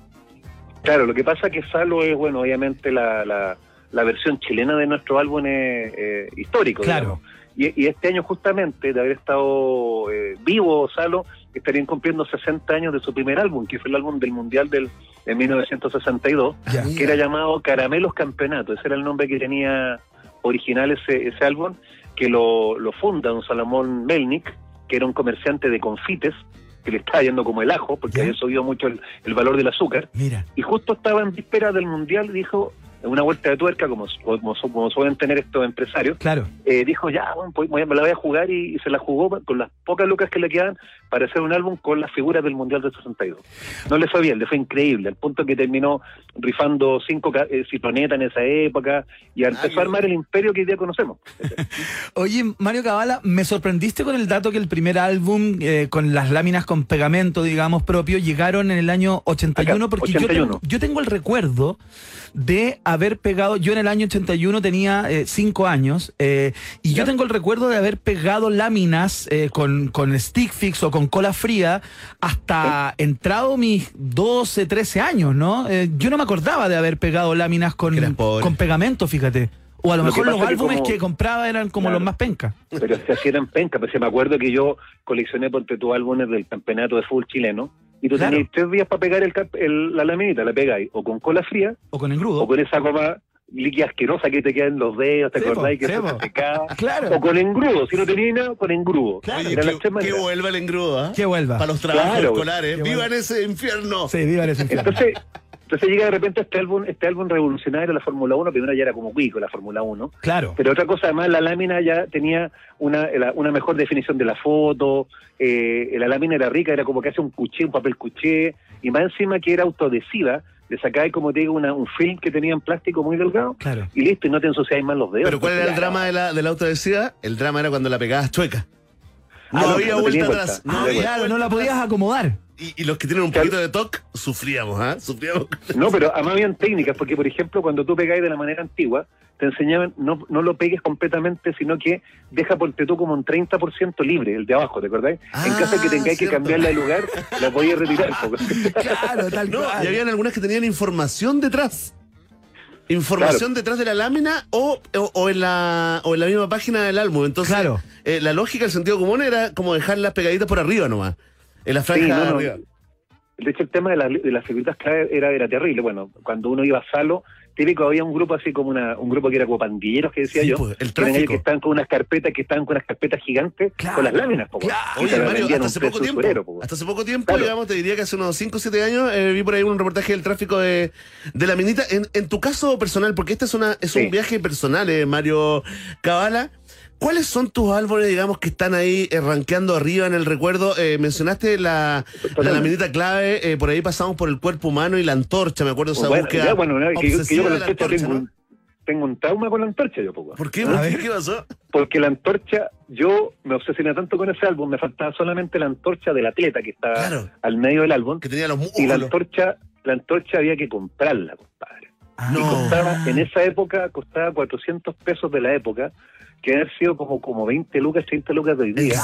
Claro, lo que pasa es que Salo es, bueno, obviamente la, la, la versión chilena de nuestro álbum es, eh, histórico. Claro. Y, y este año justamente, de haber estado eh, vivo Salo, estarían cumpliendo 60 años de su primer álbum, que fue el álbum del Mundial del, de 1962, Ya. que era llamado Caramelos Campeonato. Ese era el nombre que tenía original ese, ese álbum, que lo, lo funda don Salomón Melnik, que era un comerciante de confites, que le estaba yendo como el ajo, porque había subido mucho el- el valor del azúcar Mira. y justo estaba en víspera del mundial y dijo una vuelta de tuerca como, como, como suelen tener estos empresarios Claro. eh, dijo ya bueno, pues, voy a- me la voy a jugar y, y se la jugó con las pocas lucas que le quedaban para hacer un álbum con las figuras del mundial del 62 no le fue bien le fue increíble al punto que terminó rifando cinco eh, ciclonetas en esa época y empezó a armar el imperio que hoy día conocemos <laughs> Oye, Mario Cabala, me sorprendiste con el dato que el primer álbum eh, con las láminas con pegamento, digamos, propio, llegaron en el año 81, Acá, porque Yo, 81. tengo, yo tengo el recuerdo de haber pegado, yo en el año 81 tenía eh, cinco años, eh, y yo tengo el recuerdo de haber pegado láminas eh, con, con stick fix o con cola fría hasta entrado mis 12, 13 años, ¿no? Eh, yo no me acordaba de haber pegado láminas con, con pegamento, fíjate. O a lo, mejor los que álbumes como- que compraba eran como Claro. los más pencas. pero se hacían penca, pues se me acuerdo que yo coleccioné por tu álbumes del campeonato de fútbol chileno y tú Claro. tenías tres días para pegar el, la laminita, la pegáis o con cola fría O con engrudo. o con esa goma líquida asquerosa que te queda en los dedos, ¿te acordáis que sí, se te secaba? <laughs> Claro. O con engrudo, si no tenías nada, con engrudo. Claro. Que, maneras. vuelva el engrudo, ¿ah? Que vuelva. Para los trabajos Claro. escolares. Que ¡Vivan ese infierno! Sí, viva ese infierno. Entonces, entonces llega de repente este álbum, este álbum revolucionario de la Fórmula 1, primero ya era como cuico la Fórmula 1, Claro. pero otra cosa además la lámina ya tenía una, la- una mejor definición de la foto, eh, la lámina era rica, era como que hace un cuché, un papel cuché, y más encima que era autoadhesiva, le sacáis como te digo una, un film que tenía en plástico muy delgado, Claro. y listo, y no te ensuciáis más los dedos. Pero ¿cuál era el drama de la, de la autodesida? El drama era cuando la pegabas chueca. No Ah, no, había no vuelta atrás. No Ah, había no la atrás. podías acomodar. Y, y los que tienen un poquito de TOC, sufríamos, ¿ah? Sufríamos. <laughs> No, pero además habían técnicas, porque por ejemplo, cuando tú pegáis de la manera antigua, te enseñaban, no, no lo pegues completamente, sino que deja por tú como un 30% libre, el de abajo, ¿te acordáis? en Ah, caso de que tengáis que cambiarla de lugar, la podías retirar. <laughs> Claro, tal No, cual. y habían algunas que tenían información detrás. Información detrás de la lámina o, o, o en la, o en la misma página del álbum. Entonces, Claro. eh, la lógica, el sentido común era como dejar las pegaditas por arriba nomás. En la franja Sí, no, de no. arriba. de hecho el tema de, la- de las figuritas clave era, era terrible. Bueno, cuando uno iba a Salo, típico había un grupo así como una, un grupo que era como pandilleros que decía Sí, yo, pues, el tráfico. que estaban con unas carpetas, que estaban con unas carpetas gigantes Claro. con las láminas, po, Claro. y Oye, Mario, hasta hace poco tiempo, po. hasta hace poco tiempo, Claro. digamos, te diría que hace unos 5 o 7 años eh, vi por ahí un reportaje del tráfico de, de la minita. En, en tu caso personal, porque este es una es Sí. un viaje personal, eh, Mario Cabala. ¿Cuáles son tus árboles, digamos, que están ahí eh, rankeando arriba en el recuerdo? Eh, mencionaste la, la laminita clave, eh, por ahí pasamos por el cuerpo humano y la antorcha, me acuerdo esa Bueno, búsqueda. ya, bueno, no, que, yo- que yo con la de antorcha antorcha, tengo, ¿no? un, tengo un trauma con la antorcha, yo, po, ¿Por qué? ¿Por qué? ¿Qué pasó? porque la antorcha, yo me obsesioné tanto con ese álbum, me faltaba solamente la antorcha del atleta que Claro. al medio del álbum, Que tenía los y la músculos. antorcha, la antorcha había que comprarla, compadre. Ah, Y No. costaba, en esa época, costaba 400 pesos de la época, que haber sido como, como 20 lucas, 30 lucas de hoy día.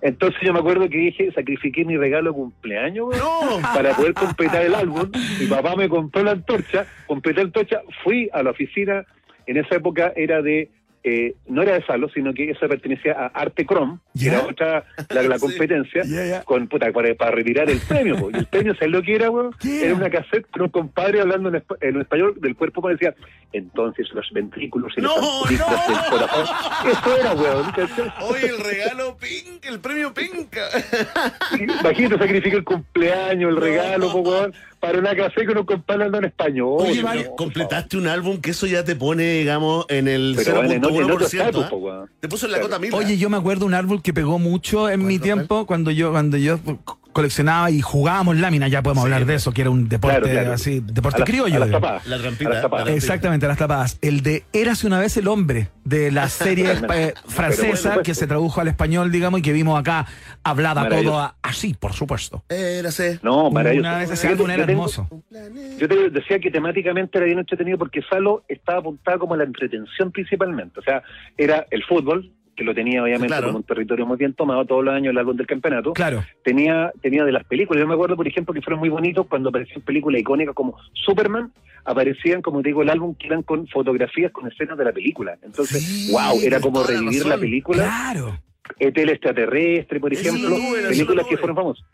Entonces yo me acuerdo que dije, sacrifiqué mi regalo de cumpleaños, No. para poder completar el álbum. Mi papá me compró la antorcha, completé la antorcha, fui a la oficina, en esa época era de, eh, no era de Salo, sino que esa pertenecía a Arte Chrome, que ¿Ya? era otra, la, la <laughs> Sí. competencia, Ya, ya. con puta, para, para retirar el premio. po. Y el premio, ¿sabes lo que era, weón? Era una cassette con un compadre hablando en, espa- en español del cuerpo, me decía, entonces los ventrículos y No, ampollitas no. del corazón. Eso era, weón. Oye, el regalo pink, el premio pinca. Imagínate, sacrificar el cumpleaños, el No. regalo, po, weón, para una cassette con un compadre hablando en español. Oye, No, Mario, completaste un álbum que eso ya te pone, digamos, en el Pero bueno, en otro- en otro 0.1%. estatus, ¿ah? Te puso en la Claro. cota mil. Oye, yo me acuerdo un árbol que pegó mucho en mi ¿Cuál, tiempo cuando yo cuando yo coleccionaba y jugábamos láminas, ya podemos hablar de eso, que era un deporte Claro, claro. así, deporte criollo. a las tapadas. La trampita, A las tapadas. la trampita. Exactamente, las tapadas. El de Érase una vez el hombre, de la <laughs> serie eh, francesa que se tradujo al español, digamos, y que vimos acá hablada todo a- así, por supuesto. Érase. No, maravilloso. Una vez ese Yo- álbum era hermoso. Yo te decía que temáticamente era bien entretenido porque Salo estaba apuntado como a la entretención principalmente. O sea, era el fútbol, que lo tenía obviamente Claro. como un territorio muy bien tomado todos los años el álbum del campeonato. Claro. Tenía, tenía de las películas. Yo me acuerdo, por ejemplo, que fueron muy bonitos cuando aparecían películas icónicas como Superman. Aparecían, como te digo, el álbum que eran con fotografías con escenas de la película. Entonces, Sí, wow, era como la revivir la película. Claro. El extraterrestre, por ejemplo, películas que fueron famosas.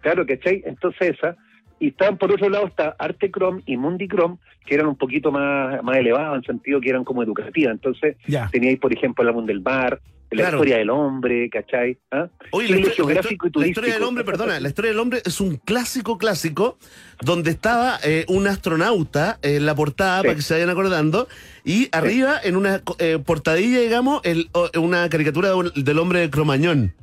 Claro, ¿cachai? Entonces esa. Y estaban por otro lado está Arte Chrome y Mundi Chrome, que eran un poquito más, más elevados en sentido que eran como educativas. Entonces Ya. teníais, por ejemplo, el álbum del mar, la Claro. historia del hombre, ¿cachai? ¿Ah? Oye, la, historia- geográfico y la turístico. historia del hombre, perdona, la historia del hombre es un clásico clásico donde estaba eh, un astronauta en la portada, Sí. para que se vayan acordando, y arriba en una eh, portadilla, digamos, el- una caricatura del hombre de Cromañón.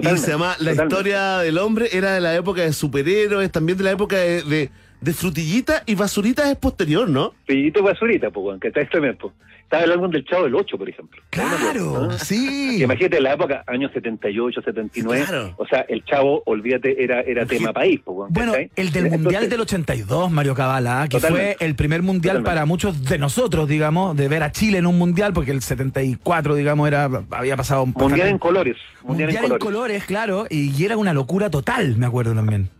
Totalmente, y se llama La totalmente. historia del hombre, era de la época de superhéroes, también de la época de, de, de frutillita y basurita es posterior, ¿no? Pillito basurita, pues, weón, ¿cachai? También, pues. Estaba el álbum del Chavo del 8, por ejemplo. Claro, ¿Ah? sí. Imagínate la época, años 78, 79. Claro. O sea, el Chavo, olvídate, era, era tema país. Pues, Bueno, el del Entonces, Mundial del 82, Mario Cabala, que fue el primer Mundial Totalmente. para muchos de nosotros, digamos, de ver a Chile en un Mundial, porque el 74, digamos, era había pasado un Mundial en colores. Mundial, Mundial en colores, claro, y, y era una locura total, me acuerdo también.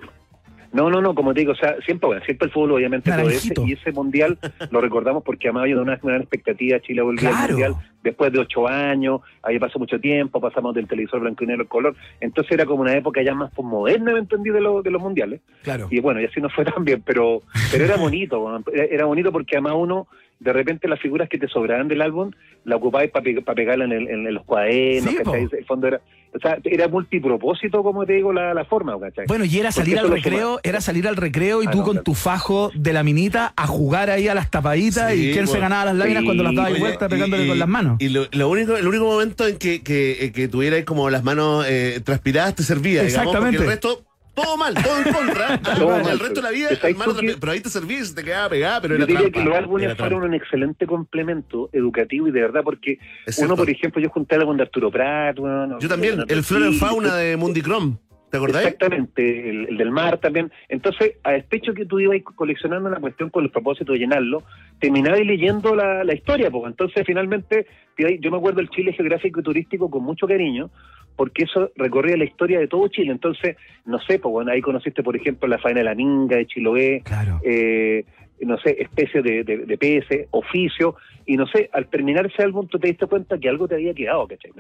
No, no, no, como te digo, o sea, siempre, bueno, siempre el fútbol obviamente ese, y ese mundial lo recordamos porque además había una gran expectativa, Chile Claro. al mundial después de ocho años, ahí pasó mucho tiempo, pasamos del televisor blanco y negro al color, entonces era como una época ya más moderna, me entendí, de, lo- de los mundiales. Claro. Y bueno, y así no fue tan bien, pero, pero era bonito, era bonito porque además uno, de repente las figuras que te sobraban del álbum, la ocupabais para pegarla en, el- en los cuadernos, Sí. ¿cachai? El fondo era, o sea, era multipropósito, como te digo, la, la forma, ¿cachai? Bueno, y era salir al recreo, era salir al recreo y Ah, tú no, con claro. tu fajo de la minita a jugar ahí a las tapaditas Sí, y quién se bueno. ganaba las láminas Sí, cuando las daba oye, vuelta pegándole y- con las manos. Y lo, lo único, el único momento en que, que, eh, que tuvierais como las manos eh, transpiradas te servía, digamos, porque Exactamente. el resto, todo mal, todo en contra. <laughs> Todo el mal, resto de la vida, pero- las manos ¿sabes tú transpiradas, pero ahí te servía y se te quedaba pegada, pero Yo era diría trampa. que los álbumes fueron un excelente complemento educativo y de verdad porque uno, por ejemplo, yo junté el álbum de Arturo Prat, Yo también, el Flora Fauna de Mundicrom, ¿te acordáis? Exactamente, el, el del mar también. Entonces, a despecho que tú ibas coleccionando la cuestión con el propósito de llenarlo, terminabas leyendo la, la historia, pues. Entonces, finalmente, yo me acuerdo del Chile geográfico y turístico con mucho cariño, porque eso recorría la historia de todo Chile. Entonces, no sé, pues bueno, ahí conociste, por ejemplo, la faena de la Minga de Chiloé, Claro. eh, no sé, especie de, de, de PS, oficio, y no sé, al terminar ese álbum tú te diste cuenta que algo te había quedado, ¿cachai?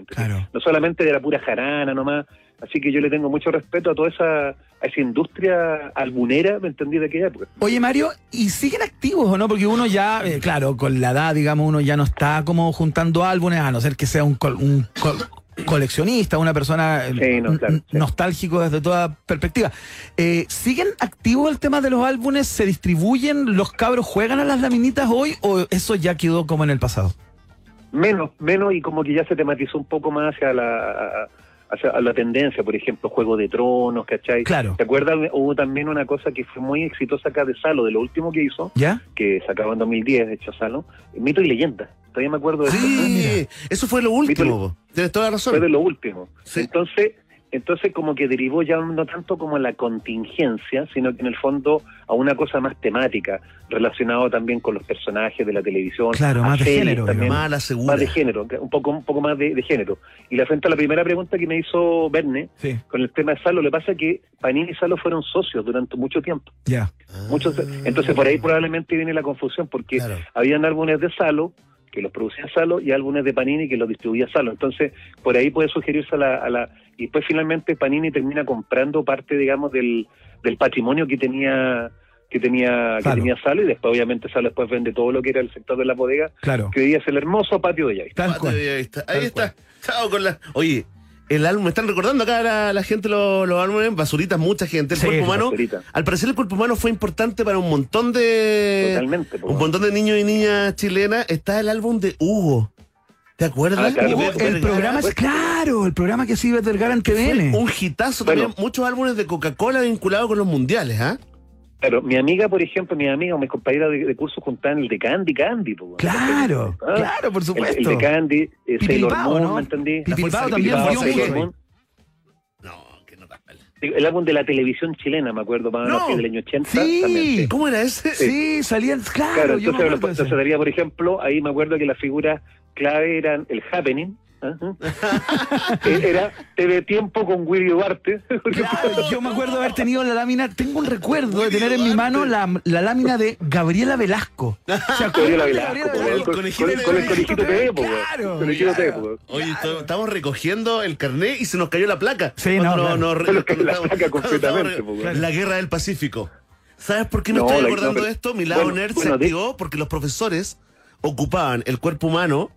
No solamente de la pura jarana nomás, así que yo le tengo mucho respeto a toda esa, a esa industria albunera, ¿me entendí de aquella época? Oye, Mario, ¿y siguen activos o no? Porque uno ya, eh, claro, con la edad, digamos, uno ya no está como juntando álbumes, a no ser que sea un, col- un col- coleccionista, una persona eh, Sí, no, claro, n- sí. nostálgico desde toda perspectiva. Eh, ¿Siguen activos el tema de los álbumes? ¿Se distribuyen? ¿Los cabros juegan a las laminitas hoy o eso ya quedó como en el pasado? Menos, menos, y como que ya se tematizó un poco más hacia la, hacia la tendencia, por ejemplo, Juego de Tronos, ¿cachai? Claro. ¿Te acuerdas? Hubo también una cosa que fue muy exitosa acá de Salo, de lo último que hizo, ¿Ya? que sacaba en 2010, de hecho, Salo, Mito y Leyenda. Todavía me acuerdo de eso. Sí, eso fue lo último. po. Tienes toda la razón. Fue de lo último. Sí. Entonces, entonces como que derivó ya no tanto como a la contingencia, sino que en el fondo a una cosa más temática, relacionado también con los personajes de la televisión. Claro, más de género, también, Más la segura. más de género, un poco, un poco más de, de género. Y la frente a la primera pregunta que me hizo Verne, Sí, con el tema de Salo, le pasa que Panini y Salo fueron socios durante mucho tiempo. ya. Muchos, entonces por ahí probablemente viene la confusión, porque Claro. habían álbumes de Salo que los producía Salo y álbumes de Panini que los distribuía Salo. Entonces, por ahí puede sugerirse a la, a la... Y después finalmente Panini termina comprando parte, digamos, del, del patrimonio que tenía que tenía que tenía Salo y después obviamente Salo después vende todo lo que era el sector de la bodega, Claro. que hoy día es el hermoso patio de. Ahí está. Tal Ahí está. Chao con la. Oye, el álbum, me están recordando acá la, la gente los, los álbumes, basuritas, mucha gente. El Sí, cuerpo humano. basurita. Al parecer, el cuerpo humano fue importante para un montón de. Totalmente. po. Un montón de niños y niñas chilenas. Está el álbum de Hugo. ¿Te acuerdas? Ah, claro, Hugo, el programa es claro, el programa que sigue Vergara en TVN. Un hitazo Bueno. también. Muchos álbumes de Coca-Cola vinculados con los mundiales, ¿ah? Claro, mi amiga, por ejemplo, mi amiga o mis compañeras de, de curso juntaban el de Candy Candy. po. Claro, Ah, claro, por El, supuesto. el de Candy, eh, Sailor Moon, ¿no? ¿me entendí? Pipilipao La también Sailor mucho. Moon. No, que no tapel. El álbum de la televisión chilena, me acuerdo, más o menos, No. que del año 80. Sí. también, sí. ¿Cómo era ese? Sí, salían, claro, Claro, yo me entonces, de entonces por ejemplo, ahí me acuerdo que las figuras clave eran el Happening. <laughs> Eh, Era TV Tiempo con Willy Duarte. Claro, yo me acuerdo haber tenido la lámina, tengo un recuerdo de tener en mi mano la, la lámina de Gabriela Velasco. ¿Se acuerdan Gabriela de Velasco, con, conejito con- con el conejito TV, weón. Claro, weón. Oye, estamos recogiendo el carnet y se nos cayó la placa. Sí, no, Se nos cayó la placa completamente, pues. La guerra del Pacífico. ¿Sabes por qué me No, estoy acordando no, pero- de esto? Mi lado bueno, nerd se bueno, de- activó porque los profesores ocupaban el cuerpo humano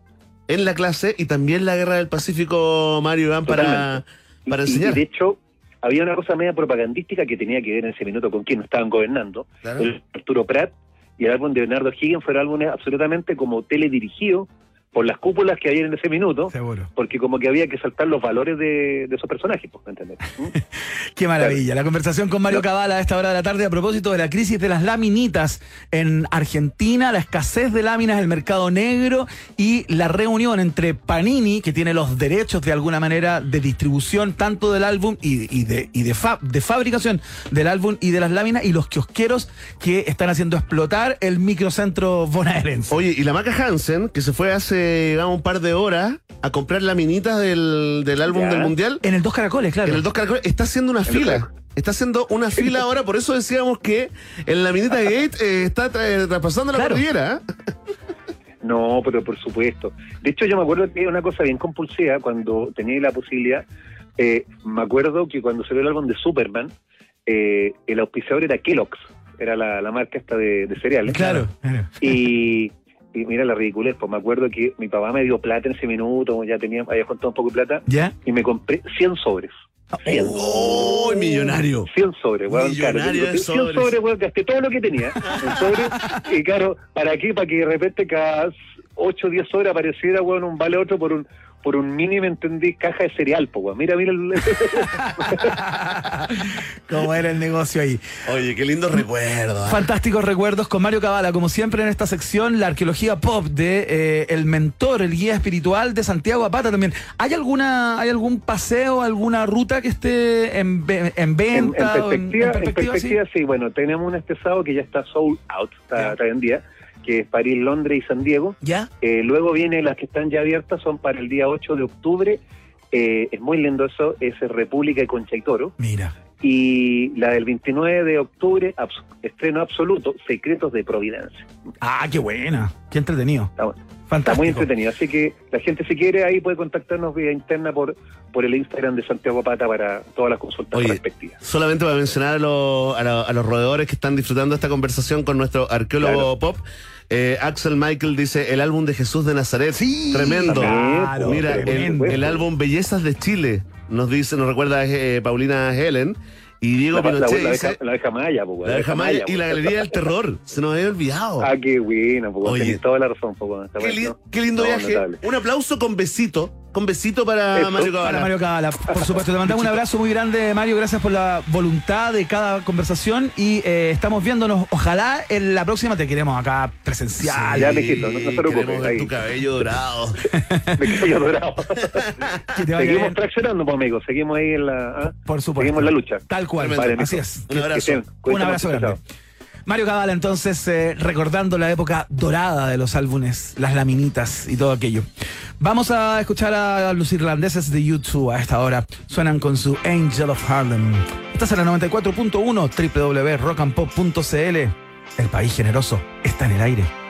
en la clase y también la guerra del Pacífico, Mario Iván, para, para y- enseñar. Y de hecho, había una cosa media propagandística que tenía que ver en ese minuto con quién estaban gobernando. Claro. El Arturo Prat y el álbum de Bernardo Higgins fueron álbumes absolutamente como teledirigidos por las cúpulas que había en ese minuto, Seguro. porque como que había que saltar los valores de, de esos personajes, pues, ¿me entiendes? ¿Mm? <laughs> Qué maravilla. La conversación con Mario Cabala a esta hora de la tarde a propósito de la crisis de las laminitas en Argentina, la escasez de láminas, el mercado negro y la reunión entre Panini, que tiene los derechos de alguna manera de distribución tanto del álbum y, y de, y de, fa- de fabricación del álbum y de las láminas, y los kiosqueros que están haciendo explotar el microcentro bonaerense. Oye, y la Maca Hansen, que se fue hace digamos, un par de horas a comprar laminitas del, del álbum Ya. del Mundial, En el Dos Caracoles, claro. en el Dos Caracoles, está haciendo una fila. Está haciendo una fila ahora, por eso decíamos que en la minita Gate eh, está tra- traspasando la Claro. cordillera. ¿eh? No, pero por supuesto. De hecho, yo me acuerdo que era una cosa bien compulsiva cuando tenía la posibilidad. eh, me acuerdo que cuando se vio el álbum de Superman, eh, el auspiciador era Kellogg's, era la, la marca esta de, de cereales. Claro. Y, y mira la ridiculez, pues me acuerdo que mi papá me dio plata en ese minuto, ya tenía, había juntado un poco de plata, ¿Ya? y me compré 100 sobres. 100. ¡Oh, millonario! 100 sobres, weón. Millonario claro, de 100 sobres. sobres, weón, gasté todo lo que tenía en sobres. y claro, ¿para qué? Para que de repente cada 8 o 10 sobres apareciera, weón, un vale otro por un por un mini, ¿me entendí? Caja de cereal, pues, weón. Mira, mira el... <laughs> ¿Cómo era el negocio ahí? Oye, qué lindo recuerdo. ¿eh? Fantásticos recuerdos con Mario Cabala, como siempre en esta sección, la arqueología pop de eh, el mentor, el guía espiritual de Santiago Apata también. ¿Hay alguna, hay algún paseo, alguna ruta que esté en, en En, en venta? o perspectiva, en perspectiva, sí? bueno, tenemos un este sábado que ya está sold out, está, está en día, que es París, Londres y San Diego. ¿Ya? Eh, luego viene las que están ya abiertas, son para el día 8 de octubre. Eh, es muy lindo eso, es República y Concha y Toro. Mira. Y la del 29 de octubre, abs- estreno absoluto, Secretos de Providencia. Ah, qué buena. Qué entretenido. Está, bueno. Está Fantástico. muy entretenido. Así que la gente, si quiere, ahí puede contactarnos vía interna por, por el Instagram de Santiago Pata para todas las consultas Oye, respectivas. Solamente para mencionar a, los- a los- a los roedores que están disfrutando esta conversación con nuestro arqueólogo Claro. pop. Eh, Axel Michael dice el álbum de Jesús de Nazaret. Sí, tremendo. claro, Mira, el, tremendo. el álbum Bellezas de Chile nos dice, nos recuerda eh, Paulina Helen y Diego La, Pinochet la, dice, la abeja maya, po, la abeja maya y la. Galería del Terror. Se nos había olvidado. Ah, qué bueno, po, Oye. toda la razón, po, Qué, li- qué lindo No, viaje. notable. Un aplauso con besito. Con besito para Eso. Mario Para Cabana. Mario Cabala, por supuesto. Te mandamos un abrazo muy grande, Mario. Gracias por la voluntad de cada conversación. Y eh, estamos viéndonos. Ojalá en la próxima te queremos acá presencial. Ya, mijito, no- no se preocupe, Queremos ver ahí. tu cabello dorado. <laughs> Me quedo dorado. <laughs> Te Seguimos traccionando, pues, amigos. Seguimos ahí en la. ¿ah? Por supuesto. Seguimos en la lucha. Tal cual. Tremendo. Así es. Un abrazo. Un abrazo grande. Mario Cabala, entonces, eh, recordando la época dorada de los álbumes, las laminitas y todo aquello. Vamos a escuchar a los irlandeses de YouTube a esta hora. Suenan con su Angel of Harlem. Estás en la 94.1 www.rockandpop.cl. El país generoso está en el aire.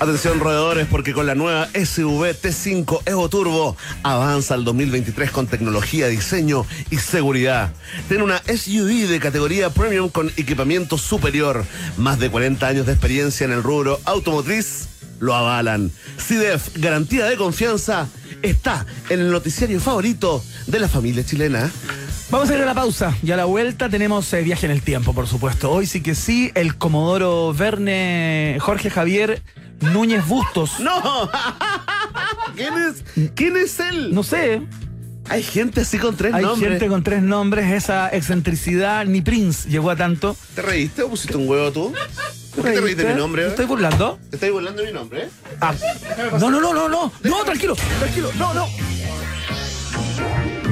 Atención roedores porque con la nueva SUV T5 Evo Turbo avanza al 2023 con tecnología, diseño y seguridad. Tiene una SUV de categoría premium con equipamiento superior. Más de 40 años de experiencia en el rubro automotriz lo avalan. CIDEF, garantía de confianza, está en el noticiario favorito de la familia chilena. Vamos a ir a la pausa y a la vuelta tenemos eh, viaje en el tiempo, por supuesto. Hoy sí que sí, el Comodoro Verne Jorge Javier Núñez Bustos. ¡No! <laughs> ¿Quién es? ¿Quién es él? No sé, Hay gente así con tres hay nombres. gente con tres nombres, esa excentricidad, ni Prince llegó a tanto. ¿Te reíste o pusiste un huevo tú? ¿Por qué te reíste de mi nombre? ¿Me eh? estoy burlando? Te estoy burlando de mi nombre. Ah. No, no, no, no, no, no, tranquilo, tranquilo, no, no.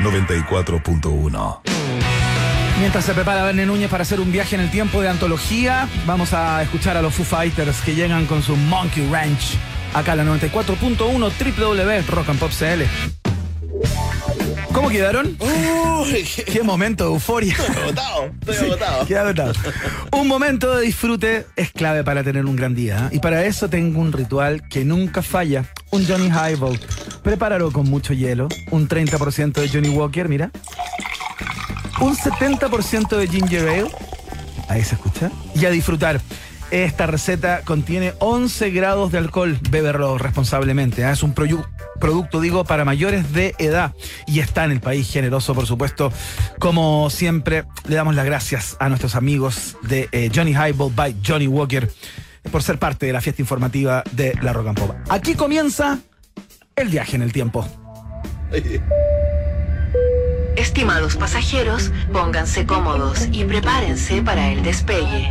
94.1. Mientras se prepara Verne Núñez para hacer un viaje en el tiempo de antología, vamos a escuchar a los Foo Fighters que llegan con su Monkey Ranch. Acá en la 94.1 www.rockandpop.cl. ¿Cómo quedaron? Uy, qué momento de euforia. agotado, estoy agotado. Agotado. Un momento de disfrute es clave para tener un gran día. ¿eh? Y para eso tengo un ritual que nunca falla. Un Johnny Highball. Prepáralo con mucho hielo. Un 30% de Johnny Walker, mira. Un 70% de Ginger Ale. Ahí se escucha. Y a disfrutar. Esta receta contiene 11 grados de alcohol. Beberlo responsablemente. ¿eh? Es un producto, digo, para mayores de edad. Y está en el país generoso, por supuesto. Como siempre, le damos las gracias a nuestros amigos de eh, Johnny Highball by Johnny Walker por ser parte de la fiesta informativa de la Rock and Pop. Aquí comienza el viaje en el tiempo. Estimados pasajeros, pónganse cómodos y prepárense para el despegue.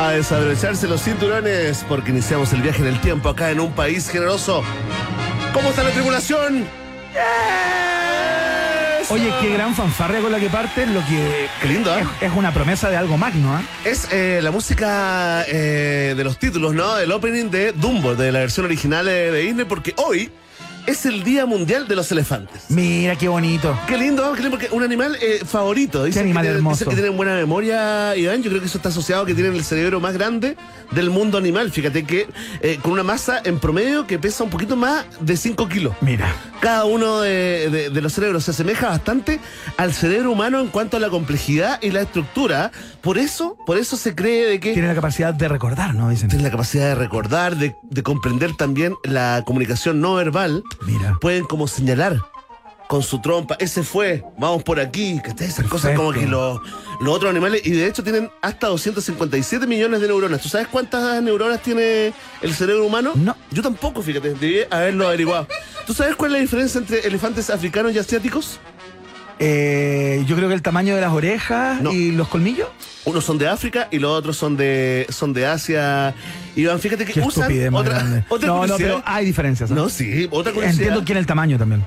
a desabrocharse los cinturones porque iniciamos el viaje en el tiempo acá en un país generoso. ¿Cómo está la tripulación? Oye, qué gran fanfarria con la que parte, lo que Qué lindo, ¿eh? es, es una promesa de algo magno, ¿ah? Es eh, la música eh, de los títulos, ¿no? El opening de Dumbo, de la versión original de, de Disney, porque hoy es el Día Mundial de los Elefantes. Mira qué bonito. Qué lindo, qué lindo, porque un animal eh, favorito. Dicen animal que hermoso. dicen que tienen buena memoria, Iván. Yo creo que eso está asociado a que tienen el cerebro más grande del mundo animal. Fíjate que eh, con una masa en promedio que pesa un poquito más de 5 kilos. Mira. Cada uno de, de- de los cerebros. Se asemeja bastante al cerebro humano en cuanto a la complejidad y la estructura. Por eso, por eso se cree de que Tiene la capacidad de recordar, ¿no? Dicen. tienen la capacidad de recordar, de, de comprender también la comunicación no verbal. Mira. Pueden como señalar con su trompa, ese fue, vamos por aquí, que esas cosas como que los, los otros animales, y de hecho tienen hasta 257 millones de neuronas. ¿Tú sabes cuántas neuronas tiene el cerebro humano? No. Yo tampoco, fíjate, debí haberlo averiguado. ¿Tú sabes cuál es la diferencia entre elefantes africanos y asiáticos? Eh, yo creo que el tamaño de las orejas No. y los colmillos. Unos son de África y los otros son de son de Asia. Iván, fíjate que Qué usan otra, otra no, pero hay diferencias. ¿no? No, sí, otra curiosidad. Entiendo quién es el tamaño también.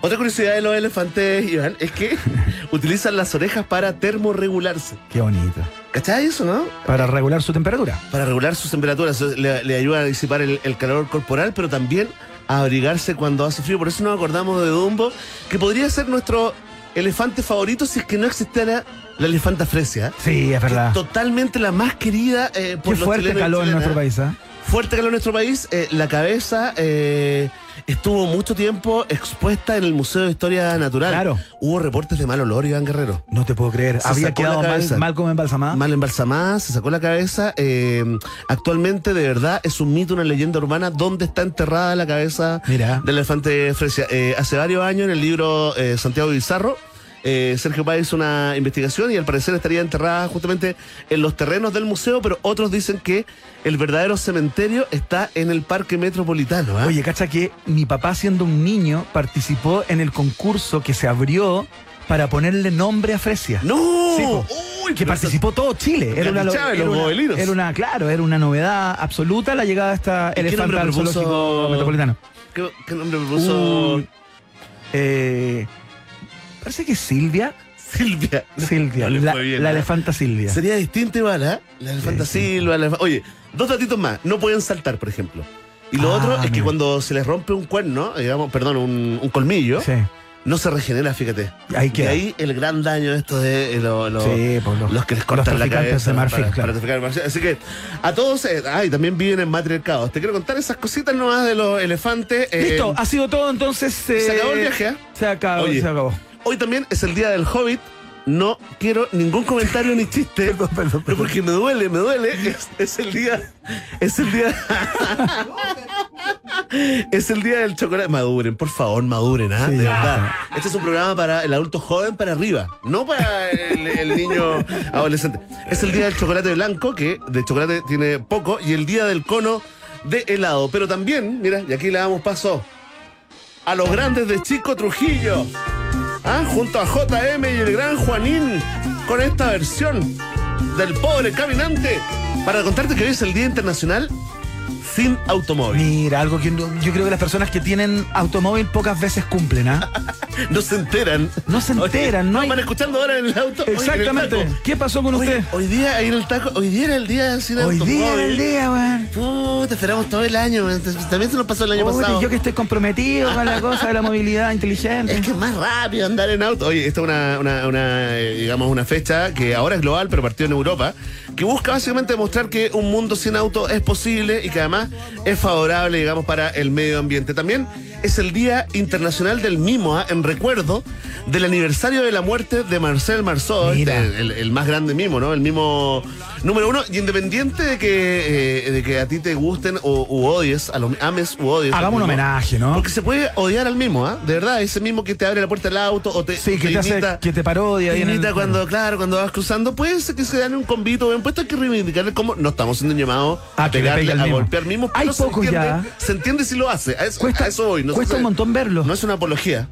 Otra curiosidad de los elefantes, Iván, es que <laughs> utilizan las orejas para termorregularse. Qué bonito. ¿Cachai eso, no? Para regular su temperatura. Para regular sus temperaturas. Le, le ayuda a disipar el, el calor corporal, pero también a abrigarse cuando hace frío. Por eso nos acordamos de Dumbo, que podría ser nuestro elefante favorito si es que no existiera la elefanta fresia. Sí, es verdad. Totalmente la más querida eh, por Qué los fuerte y calor en nuestro país, ¿ah? Fuerte calor en nuestro país. eh, la cabeza eh, estuvo mucho tiempo expuesta en el Museo de Historia Natural. Claro. Hubo reportes de mal olor, Iván Guerrero. No te puedo creer. Se Había sacó la quedado cabeza. mal, mal como embalsamada. Mal embalsamada, se sacó la cabeza. eh, actualmente, de verdad, es un mito, una leyenda urbana. ¿Dónde está enterrada la cabeza Mira. del elefante Fresia? Eh, hace varios años, en el libro eh, Santiago Bizarro, eh, Sergio Páez hizo una investigación y al parecer estaría enterrada justamente en los terrenos del museo, pero otros dicen que el verdadero cementerio está en el Parque Metropolitano. ¿ah? Oye, cacha que mi papá siendo un niño participó en el concurso que se abrió para ponerle nombre a Fresia. ¡No! Sí. Uy, que participó todo Chile. Era una, Chávez, los era, una, modelinos. era una- claro, era una novedad absoluta la llegada de esta ¿Y qué elefanta nombre al propuso? zoológico metropolitano. ¿Qué, qué nombre propuso? Uh, eh, parece que Silvia. Silvia. Silvia, <laughs> No la, fue bien, la ¿eh? elefanta Silvia. Sería distinto igual, ¿eh? La elefanta Sí, sí. silva, la elef- Oye, dos datitos más. No pueden saltar, por ejemplo. Y lo Ah, otro es que cuando se les rompe un cuerno, digamos, perdón, un, un colmillo, Sí, no se regenera, fíjate. ahí Y ahí el gran daño esto de eh, lo- lo- Sí, pues los- los que les los cortan la cabeza de marfil, para, claro. para marfil. Así que a todos, eh, ay, también viven en matriarcados. Te quiero contar esas cositas nomás de los elefantes. eh, Listo, ha sido todo entonces. se acabó el viaje, ¿eh? Se acabó, Oye. se acabó. Hoy también es el día del Hobbit. No quiero ningún comentario ni chiste. <laughs> Perdón, perdón, Pero porque me duele, me duele. Es, es el día. Es el día. <laughs> es el día del chocolate. Maduren, por favor, maduren, ¿ah? Sí, de verdad. Este es un programa para el adulto joven para arriba, no para el, el niño adolescente. Es el día del chocolate blanco, que de chocolate tiene poco, y el día del cono de helado. Pero también, mira, y aquí le damos paso a los grandes de Chico Trujillo. Ah, junto a JM y el gran Juanín con esta versión del pobre caminante para contarte que hoy es el Día Internacional sin automóvil. Mira, algo que yo creo que las personas que tienen automóvil pocas veces cumplen, ¿ah? <laughs> No se enteran. No se enteran, no hay- Van escuchando ahora en el auto. oye, en el Exactamente. ¿Qué pasó con Oye, usted? hoy día ahí en el taco, hoy día era el día sin Hoy automóvil. día era el día, weón. Puta, esperamos todo el año. man. También se nos pasó el año Oye, pasado. yo que estoy comprometido con la cosa de la movilidad inteligente. <laughs> Es que es más rápido andar en auto. Oye, esta es una, una, una, eh, digamos, una fecha que ahora es global, pero partió en Europa, que busca básicamente demostrar que un mundo sin auto es posible y que además es favorable, digamos, para el medio ambiente. También es el Día Internacional del Mimo, ¿ah? en recuerdo del aniversario de la muerte de Marcel Marceau, Mira. este, el, el más grande mimo, ¿no? El mimo número uno. Y independiente de que, eh, de que a ti te gusten o u odies, a los ames u odies. Hagamos un mimo, homenaje, ¿no? Porque se puede odiar al mismo, ¿ah? De verdad, ese mismo que te abre la puerta del auto o te, Sí, que te, hace, imita, que te parodia. te el- imita cuando, claro, cuando vas cruzando, puede ser que se dan un convito bien puesto, hay que reivindicarle como no estamos siendo llamados Ah, a pegarle, a golpear mismos, Hay pero se pocos entiende, ya. se entiende si lo hace. A eso, Cuesta, a eso voy. No cuesta se- un montón verlo. No es una apología.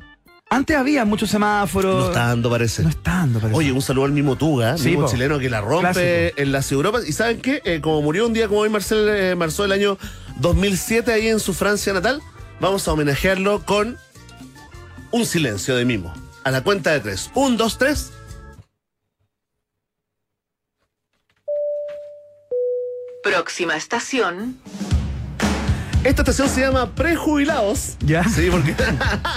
Antes había muchos semáforos. No está dando, parece. No está dando, parece. Oye, un saludo al mismo Tuga, Sí, mismo po. chileno que la rompe Clásico. en las Europas. ¿Y saben qué? Eh, como murió un día como hoy Marcel eh, Marceau el año 2007 ahí en su Francia natal, vamos a homenajearlo con un silencio de mimo. A la cuenta de tres. Un, dos, tres. Próxima estación, Esta estación se llama Prejubilados. Ya. Sí, porque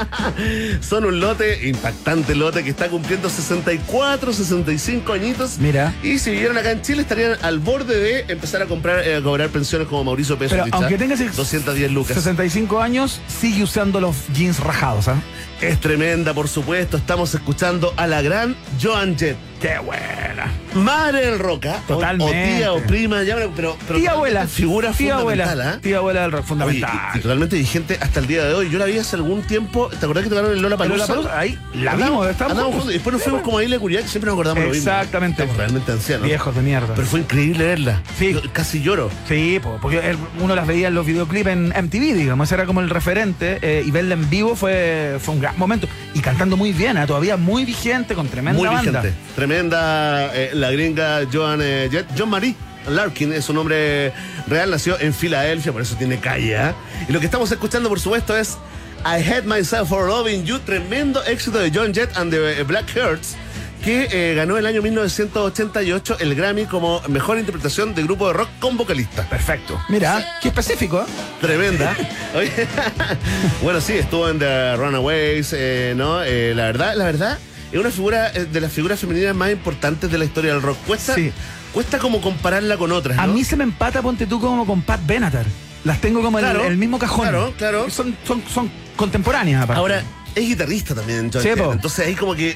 <laughs> son un lote, impactante lote, que está cumpliendo 64, 65 añitos. Mira. Y si vivieran acá en Chile, estarían al borde de empezar a comprar, eh, a cobrar pensiones como Mauricio Pérez. Pero aunque tengas 210 lucas. 65 años, sigue usando los jeans rajados, ¿ah? Es tremenda, por supuesto. Estamos escuchando a la gran Joan Jett. ¡Qué buena! Madre del Roca. o- Totalmente. O, tía o prima, ya, pero, pero Tía abuela. Figura tía fundamental, abuela. ¿ah? Tía abuela del rock, Oye, fundamental. y, y totalmente vigente hasta el día de hoy. Yo la vi hace algún tiempo. ¿Te acordás que tocaron el Lola Palusa? Ahí la vimos, estábamos juntos. Y después nos fuimos como a Isla Curiac, siempre nos acordamos lo mismo. Exactamente. Estamos realmente ancianos. Viejos de mierda. Pero fue increíble verla. Sí. Yo casi lloro. Sí, po, porque uno las veía en los videoclips en MTV, digamos, era como el referente, eh, y verla en vivo fue, fue un gran momento. Y cantando muy bien, ¿ah? todavía muy vigente, con tremenda Muy banda. vigente. Tremenda eh, la gringa Joan eh, Jett. John Marie Larkin es su nombre real, nació en Filadelfia, por eso tiene calle. ¿ah? Y lo que estamos escuchando, por supuesto, es I Hate Myself for Loving You, tremendo éxito de John Jett and the eh, Black Hearts, que eh, ganó el año 1988 el Grammy como mejor interpretación de grupo de rock con vocalista. Perfecto. Mira, qué específico, ¿eh? Tremenda. <laughs> Oye, <laughs> bueno, sí, estuvo en The Runaways, eh, ¿no? Eh, la verdad, la verdad, es una figura eh, de las figuras femeninas más importantes de la historia del rock. Cuesta, Sí. cuesta como compararla con otras, ¿no? A mí se me empata, ponte tú, como con Pat Benatar. Las tengo como en el- mismo cajón. claro, claro. Son, son, son contemporáneas, aparte. Ahora, es guitarrista también, John Sí. Entonces ahí como que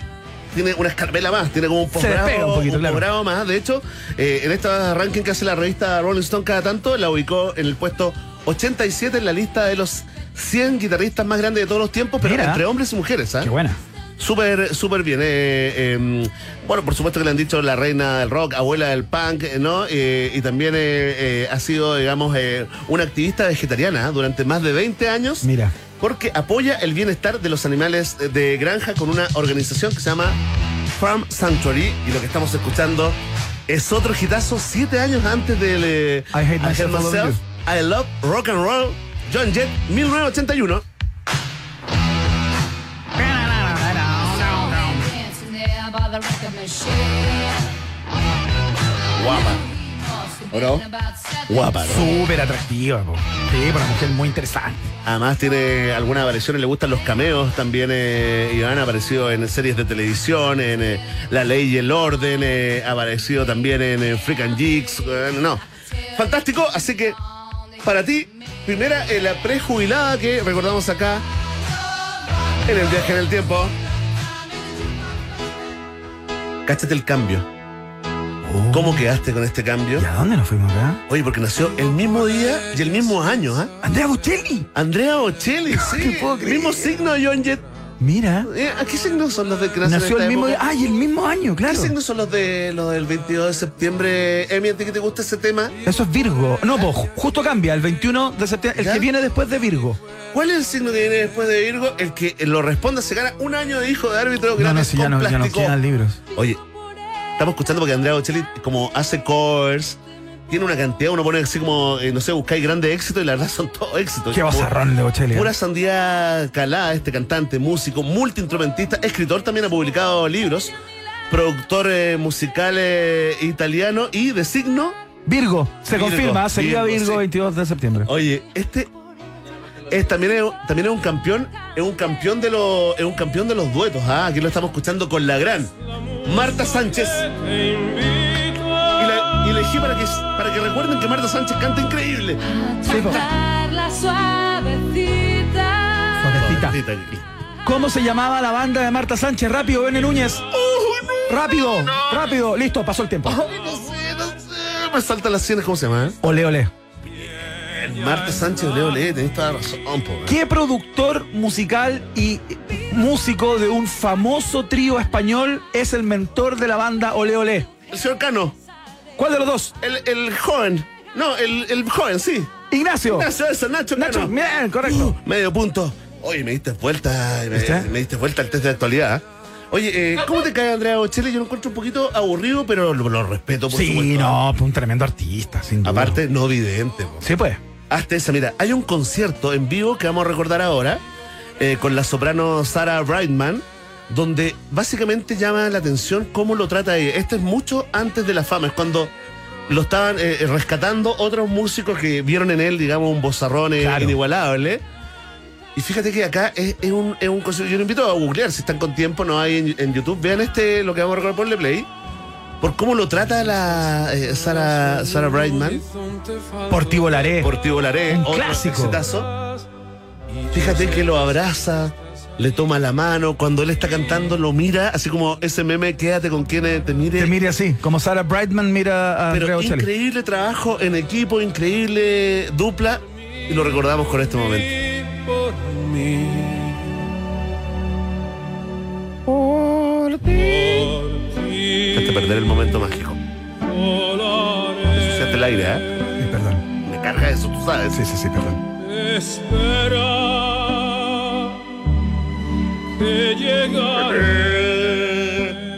tiene una escarpela más, tiene como un posgrado, un poquito, claro. posgrado más. De hecho, eh, en esta ranking que hace la revista Rolling Stone cada tanto, la ubicó en el puesto 87 en la lista de los 100 guitarristas más grandes de todos los tiempos, pero Mira. entre hombres y mujeres, ¿ah? Qué buena. Súper, súper bien. eh, eh, bueno, por supuesto que le han dicho la reina del rock, abuela del punk, eh, ¿no? Eh, y también ha sido, digamos, una activista vegetariana ¿eh? durante más de 20 años. Mira. Porque apoya el bienestar de los animales de granja con una organización que se llama Farm Sanctuary. Y lo que estamos escuchando es otro hitazo siete años antes del eh, I Hate Myself I Love Rock and Roll. John Jett, 1981. Guapa. ¿O no? Guapa, ¿no? Súper atractiva, po. Sí, una mujer muy interesante. Además tiene algunas apariciones, le gustan los cameos también, eh, y han aparecido en series de televisión, en eh, La Ley y el Orden, eh, ha aparecido también en eh, Freak and Geeks, eh, no. Fantástico, así que para ti, primera, la prejubilada que recordamos acá en el viaje en el tiempo. Cáchate el cambio. ¿Cómo quedaste con este cambio? ¿Y a dónde nos fuimos acá? Oye, porque nació el mismo día y el mismo año, ¿ah? Andrea Bocelli. Andrea Bocelli, sí. te puedo creer. Mismo signo de John Jett. Mira. Eh, ¿A qué signos son los de que Nació el mismo época? día. ¡Ay, el mismo año, ¿Qué claro! signos son los de los del 22 de septiembre? Emi, ¿a ti que te gusta ese tema? Eso es Virgo. No, pues justo cambia, el 21 de septiembre, el ¿Ya? que viene después de Virgo. ¿Cuál es el signo que viene después de Virgo? El que lo responda se gana un año de hijo de árbitro No, no, grandes si ya no, ya no quedan libros. Oye, estamos escuchando porque Andrea Bocelli, como hace covers, tiene una cantidad, uno pone así como, eh, no sé, buscáis grandes éxitos y la verdad son todos éxitos. Qué bozarrón de Bocelli. ¿eh? Pura sandía calada, este cantante, músico, multiinstrumentista, escritor también ha publicado libros, productor eh, musical eh, italiano y de signo. Virgo, se Virgo, confirma, seguía Virgo, Virgo, sí. 22 de septiembre. Oye, este es también es, también es un campeón, es un campeón de los, es un campeón de los duetos. Ah, aquí lo estamos escuchando con la gran Marta Sánchez. Y la, y elegí para que, para que recuerden que Marta Sánchez canta increíble. Sí. Suavecita. Suavecita. ¿Cómo se llamaba la banda de Marta Sánchez? Rápido, Bene Núñez. rápido, rápido. Listo, pasó el tiempo. No sé, no sé. Me saltan las sienes, ¿cómo se llama? eh? Ole, ole. Marta Sánchez, Leo Lee, tenés toda la razón, po. ¿Qué productor musical y músico de un famoso trío español es el mentor de la banda Ole Ole? El señor Cano, ¿Cuál de los dos? el, el joven. No, el, el joven, sí. Ignacio. Nacho, eso, Nacho Cano. Nacho, bien, correcto. Medio punto. Oye, me diste vuelta, me, diste vuelta al test de actualidad. ¿eh? Oye, eh, ¿cómo te cae Andrea Bocelli? Yo lo encuentro un poquito aburrido, pero lo, lo respeto, por Sí, supuesto. no, un tremendo artista, sin duda. Aparte, no vidente. po. Sí, pues. Hasta esa, mira, hay un concierto en vivo que vamos a recordar ahora eh, con la soprano Sarah Brightman, donde básicamente llama la atención cómo lo trata ella. Este es mucho antes de la fama, es cuando lo estaban eh, rescatando otros músicos que vieron en él, digamos, un bozarrón eh, Claro. inigualable. Y fíjate que acá es, es un, es un concierto. Yo lo invito a googlear, si están con tiempo, no hay en, en YouTube. Vean este, lo que vamos a recordar por play. Por cómo lo trata la eh, Sarah, Sarah Brightman. Portivo Laré. Portivo Laré, Un otro clásico. exitazo. Fíjate que lo abraza, le toma la mano, cuando él está cantando lo mira, así como ese meme, quédate con quien te mire. Te mire así, como Sarah Brightman mira a Pero increíble trabajo en equipo, increíble dupla, y lo recordamos con este momento. Hasta perder el momento mágico. Ensuciaste el aire, ¿eh? Eh, perdón. Me carga eso, tú sabes. Sí, sí, sí, perdón. Espera que llegaré.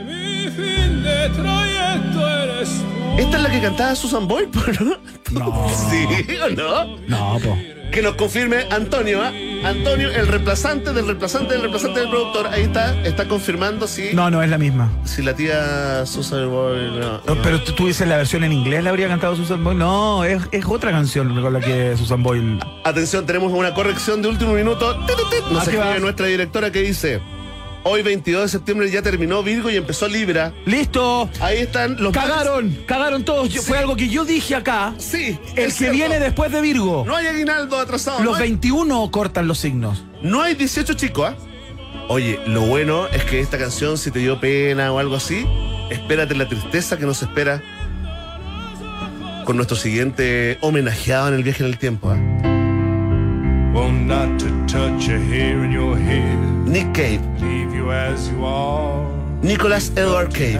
Mi fin de trayecto eres tú. Esta es la que cantaba Susan Boyle, <laughs> ¿no? No. ¿Sí o no? No, po. Que nos confirme Antonio, ¿ah? Antonio, el reemplazante del reemplazante del reemplazante del productor. Ahí está, está confirmando si, No, no es la misma. si la tía Susan Boyle. No, No, no. Pero tú, dices la versión en inglés, ¿la habría cantado Susan Boyle? No, es, es otra canción con la que Susan Boyle. Atención, tenemos una corrección de último minuto. Tit. Nos ¿A qué escribe nuestra directora que dice: Hoy, 22 de septiembre, ya terminó Virgo y empezó Libra. ¡Listo! Ahí están los. Cagaron, cagaron todos. Yo- Sí. Fue algo que yo dije acá. Sí, El que cierto. viene después de Virgo. No hay aguinaldo atrasado. Los no, hay, 21 cortan los signos. no hay 18 chicos, ¿ah? Oye, lo bueno es que esta canción, si te dio pena o algo así, espérate la tristeza que nos espera con nuestro siguiente homenajeado en el viaje en el tiempo. ¿ah? Not to touch a hair in your head. Nick Cave, Leave you as you are. Nicholas Edward Cave.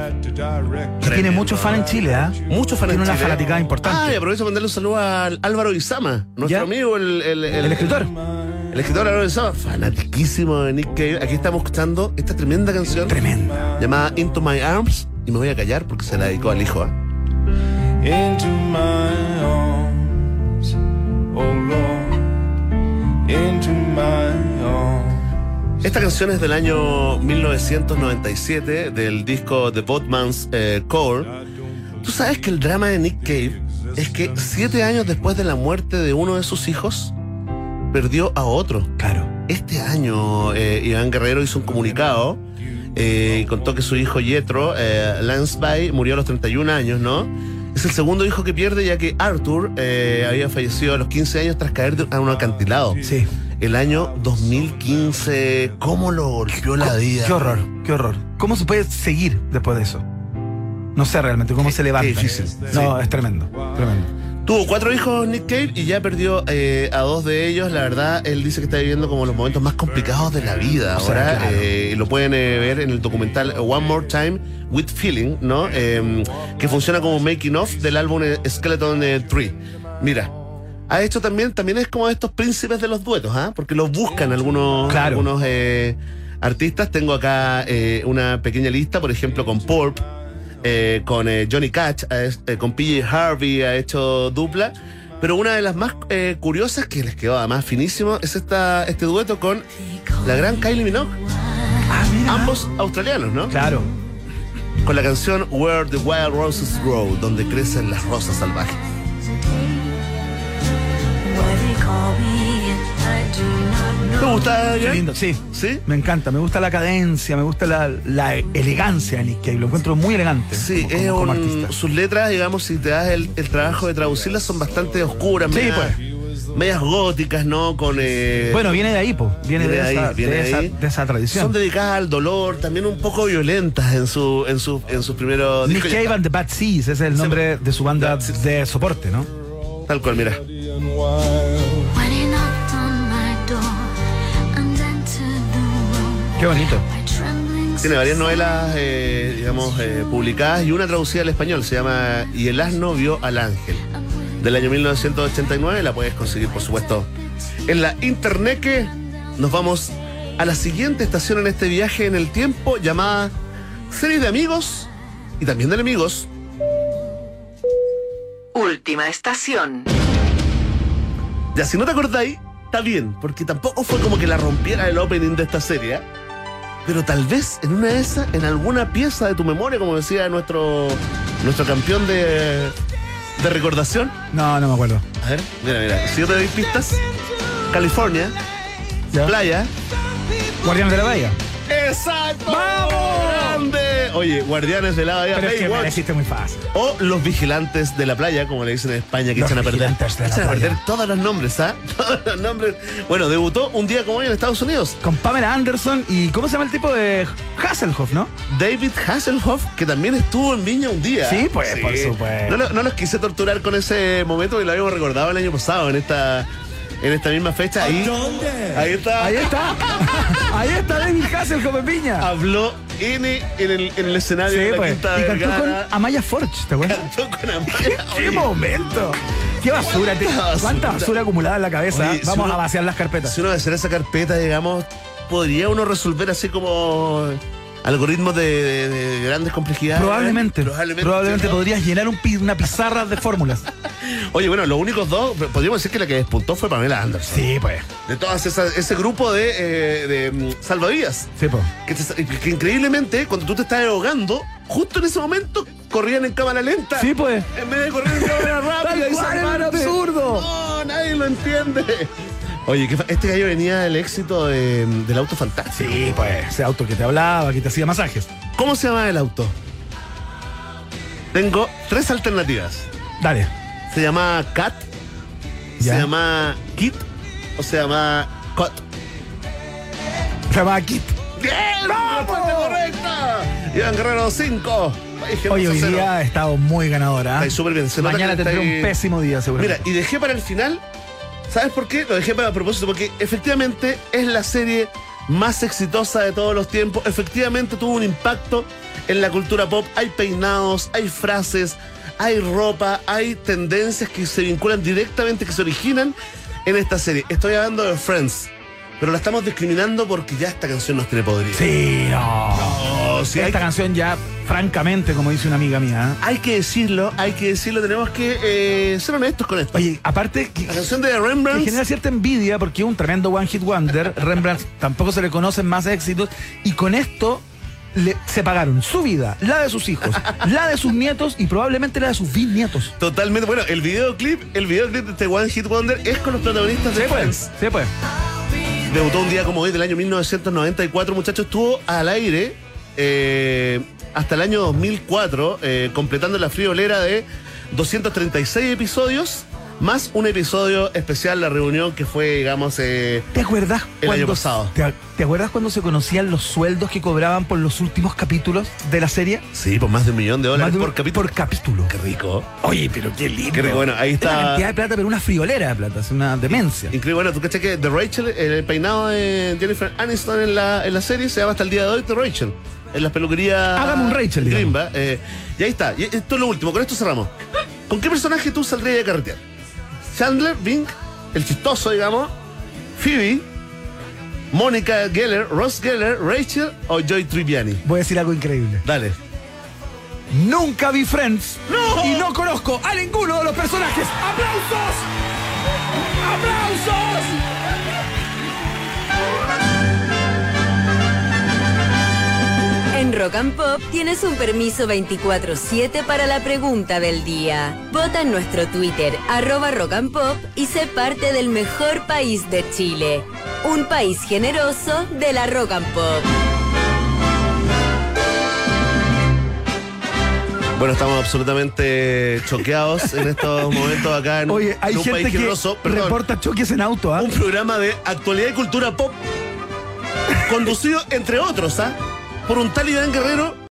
Que tiene muchos fans en Chile, ¿ah? Muchos fans Tiene en una Chile. fanaticada importante. Ah, y aprovecho para mandarle un saludo al Álvaro Izama, nuestro ¿Ya? amigo, el, el, el- El escritor. El escritor Álvaro Izama, fanatiquísimo de Nick Cave. Aquí estamos escuchando esta tremenda canción Tremenda. llamada Into My Arms. Y me voy a callar porque se la dedicó al hijo. ¿ah? into my arms. Oh Lord. Esta canción es del año 1997, del disco The Boatman's eh, Core. ¿Tú sabes que el drama de Nick Cave es que siete años después de la muerte de uno de sus hijos, perdió a otro? Claro. Este año eh, Iván Guerrero hizo un comunicado eh, y contó que su hijo Yetro, eh, Lance Bay, murió a los 31 años, ¿no? Es el segundo hijo que pierde ya que Arthur eh, había fallecido a los 15 años tras caer a un acantilado. Sí. El año 2015, ¿cómo lo golpeó la vida? Qué horror, qué horror. ¿Cómo se puede seguir después de eso? No sé realmente cómo se levanta. difícil, No, sí. es tremendo. Tremendo. Tuvo cuatro hijos Nick Cave y ya perdió eh, a dos de ellos. La verdad, él dice que está viviendo como los momentos más complicados de la vida. O sea, Ahora claro. eh, lo pueden eh, ver en el documental One More Time with Feeling, ¿no? Eh, que funciona como making of del álbum eh, Skeleton eh, Tree. Mira. Ha hecho también, también es como estos príncipes de los duetos, ¿ah? Porque los buscan algunos, Claro. algunos artistas. Tengo acá una pequeña lista, por ejemplo, con Pulp, eh, con eh, Johnny Cash, eh, con PJ Harvey ha hecho dupla. Pero una de las más eh, curiosas, que les quedó además finísimo, es esta, este dueto con la gran Kylie Minogue. Ah, mira. Ambos australianos, ¿no? Claro. Con la canción Where the Wild Roses Grow, donde crecen las rosas salvajes. ¿Te gusta, Jan? lindo, sí. ¿Sí? Me encanta, me gusta la cadencia, me gusta la, la elegancia de Nick Cave. Lo encuentro muy elegante. Sí, como- es como- como un- artista. sus letras, digamos, si te das el, el trabajo de traducirlas, son bastante oscuras, Sí, medias, pues. medias góticas, ¿no? Con eh, Bueno, viene de ahí, po. Viene, Viene de, ahí, esa, viene de, de esa, ahí. de esa tradición. son dedicadas al dolor, también un poco violentas en su, en su, en sus primeros Nick discos. Cave and the Bad Seas, ese es el nombre de su banda de soporte, ¿no? Tal cual, mira. Qué bonito. Tiene varias novelas, eh, digamos, eh, publicadas y una traducida al español. Se llama Y el asno vio al ángel. Del año 1989. La puedes conseguir, por supuesto, en la internet. Que nos vamos a la siguiente estación en este viaje en el tiempo llamada Serie de Amigos y también de enemigos. Última estación. Ya, si no te acordáis, está bien, porque tampoco fue como que la rompiera el opening de esta serie. ¿eh? Pero tal vez en una de esas, en alguna pieza de tu memoria, como decía nuestro, nuestro campeón de, de recordación. No, no me acuerdo. A ver, mira, mira. Si yo te doy pistas, California, Ya. playa. Guardianes de la Bahía. ¡Exacto! ¡Vamos! Oye, guardianes de la bahía, Pero es que Baywatch. muy fácil. O los vigilantes de la playa, como le dicen en España, que Los echan a perder. echan a perder playa. todos los nombres, ¿ah? <laughs> Todos los nombres. Bueno, debutó un día como hoy en Estados Unidos. Con Pamela Anderson y ¿cómo se llama el tipo de Hasselhoff, no? David Hasselhoff, que también estuvo en Viña un día. Sí, pues, por supuesto. No, no los quise torturar con ese momento y lo habíamos recordado el año pasado, en esta, en esta misma fecha. Ahí, ahí está. Ahí está. Ahí está David Hasselhoff en Piña. Habló N en el, en el escenario Sí, de la pues. Quinta Y cantó con. Amaya Forge, ¿te acuerdas? Cantó con <laughs> Amaya. ¡Qué momento! ¡Qué basura! te- basura. ¿Cuánta basura acumulada en la cabeza? Oye, si Vamos uno- a vaciar las carpetas. Si uno va a hacer esa carpeta, digamos, podría uno resolver así como algoritmos de, de- de grandes complejidades. Probablemente. Probablemente. Probablemente podrías llenar un una pizarra de fórmulas. <laughs> Oye, bueno, los únicos dos, podríamos decir que la que despuntó fue Pamela Anderson. Sí, pues. De todas esas, ese grupo de, eh, de mm, salvavidas. Sí, pues. Que, te- que increíblemente, cuando tú te estás ahogando, justo en ese momento corrían en cámara lenta. Sí, pues. En vez de correr en cámara <laughs> rápida y absurdo. No, nadie lo entiende. Oye, que este gallo venía del éxito de- del auto fantástico. Sí, pues. Ese auto que te hablaba, que te hacía masajes. ¿Cómo se llama el auto? Tengo tres alternativas. Dale. Se llama Cat, Ya. se llama Kit o se llama Cot. Se llama Kit. ¡Bien! ¡Respuesta correcta! Iván Guerrero 5. Hoy, hoy día ha estado muy ganadora. Está ahí súper bien. Se nota Mañana que está tendré un pésimo día, seguramente. Mira, y dejé para el final. ¿Sabes por qué? Lo dejé para a propósito, porque efectivamente es la serie más exitosa de todos los tiempos. Efectivamente tuvo un impacto en la cultura pop. Hay peinados, hay frases, hay ropa, hay tendencias que se vinculan directamente, que se originan en esta serie. Estoy hablando de Friends. Pero la estamos discriminando porque ya esta canción nos tiene podrido. Sí, no. No, sí, Esta canción ya, francamente, como dice una amiga mía. ¿eh? hay que decirlo, hay que decirlo, tenemos que eh, ser honestos con esto. Oye, aparte que La canción de Rembrandt genera cierta envidia porque es un tremendo One Hit Wonder. <laughs> Rembrandt tampoco se le conocen más éxitos. Y con esto le, se pagaron su vida, la de sus hijos, <laughs> la de sus nietos y probablemente la de sus bisnietos. Totalmente. Bueno, el videoclip, el videoclip de este One Hit Wonder es con los protagonistas de Friends. Sí, pues. Debutó un día como hoy del año 1994, muchachos. Estuvo al aire eh, hasta el año 2004, eh, completando la friolera de 236 episodios, más un episodio especial, la reunión que fue, digamos, eh, ¿Te acuerdas El año pasado. ¿te, te acuerdas cuando se conocían los sueldos que cobraban por los últimos capítulos de la serie? sí, por más de un millón de dólares Más de un- por capítulo. Por capítulo. Qué rico. Oye, pero qué lindo. Qué rico. Bueno, ahí Es una está. cantidad de plata, pero una friolera de plata, es una demencia. Increíble, bueno, tú caché que The Rachel, el peinado de Jennifer Aniston en la, en la serie se llama hasta el día de hoy The Rachel. En las peluquerías. Hágame un Rachel. Grimba. eh, y ahí está. Y esto es lo último, con esto cerramos. ¿Con qué personaje tú saldrías de carretear? Chandler, Bing, el chistoso, digamos, Phoebe, Mónica Geller, Ross Geller, Rachel o Joy Tribbiani. Voy a decir algo increíble. Dale. Nunca vi Friends ¡No! y no conozco a ninguno de los personajes. ¡Aplausos! ¡Aplausos! En Rock and Pop tienes un permiso 24-7 para la pregunta del día. Vota en nuestro Twitter, arroba Rock and Pop, y sé parte del mejor país de Chile. Un país generoso de la Rock and Pop. Bueno, estamos absolutamente choqueados en estos <laughs> momentos acá en, Oye, hay en un gente país que generoso. Perdón. reporta choques en auto, ¿ah? un programa de actualidad y cultura pop conducido, entre otros, ¿ah? Por un tal Guerrero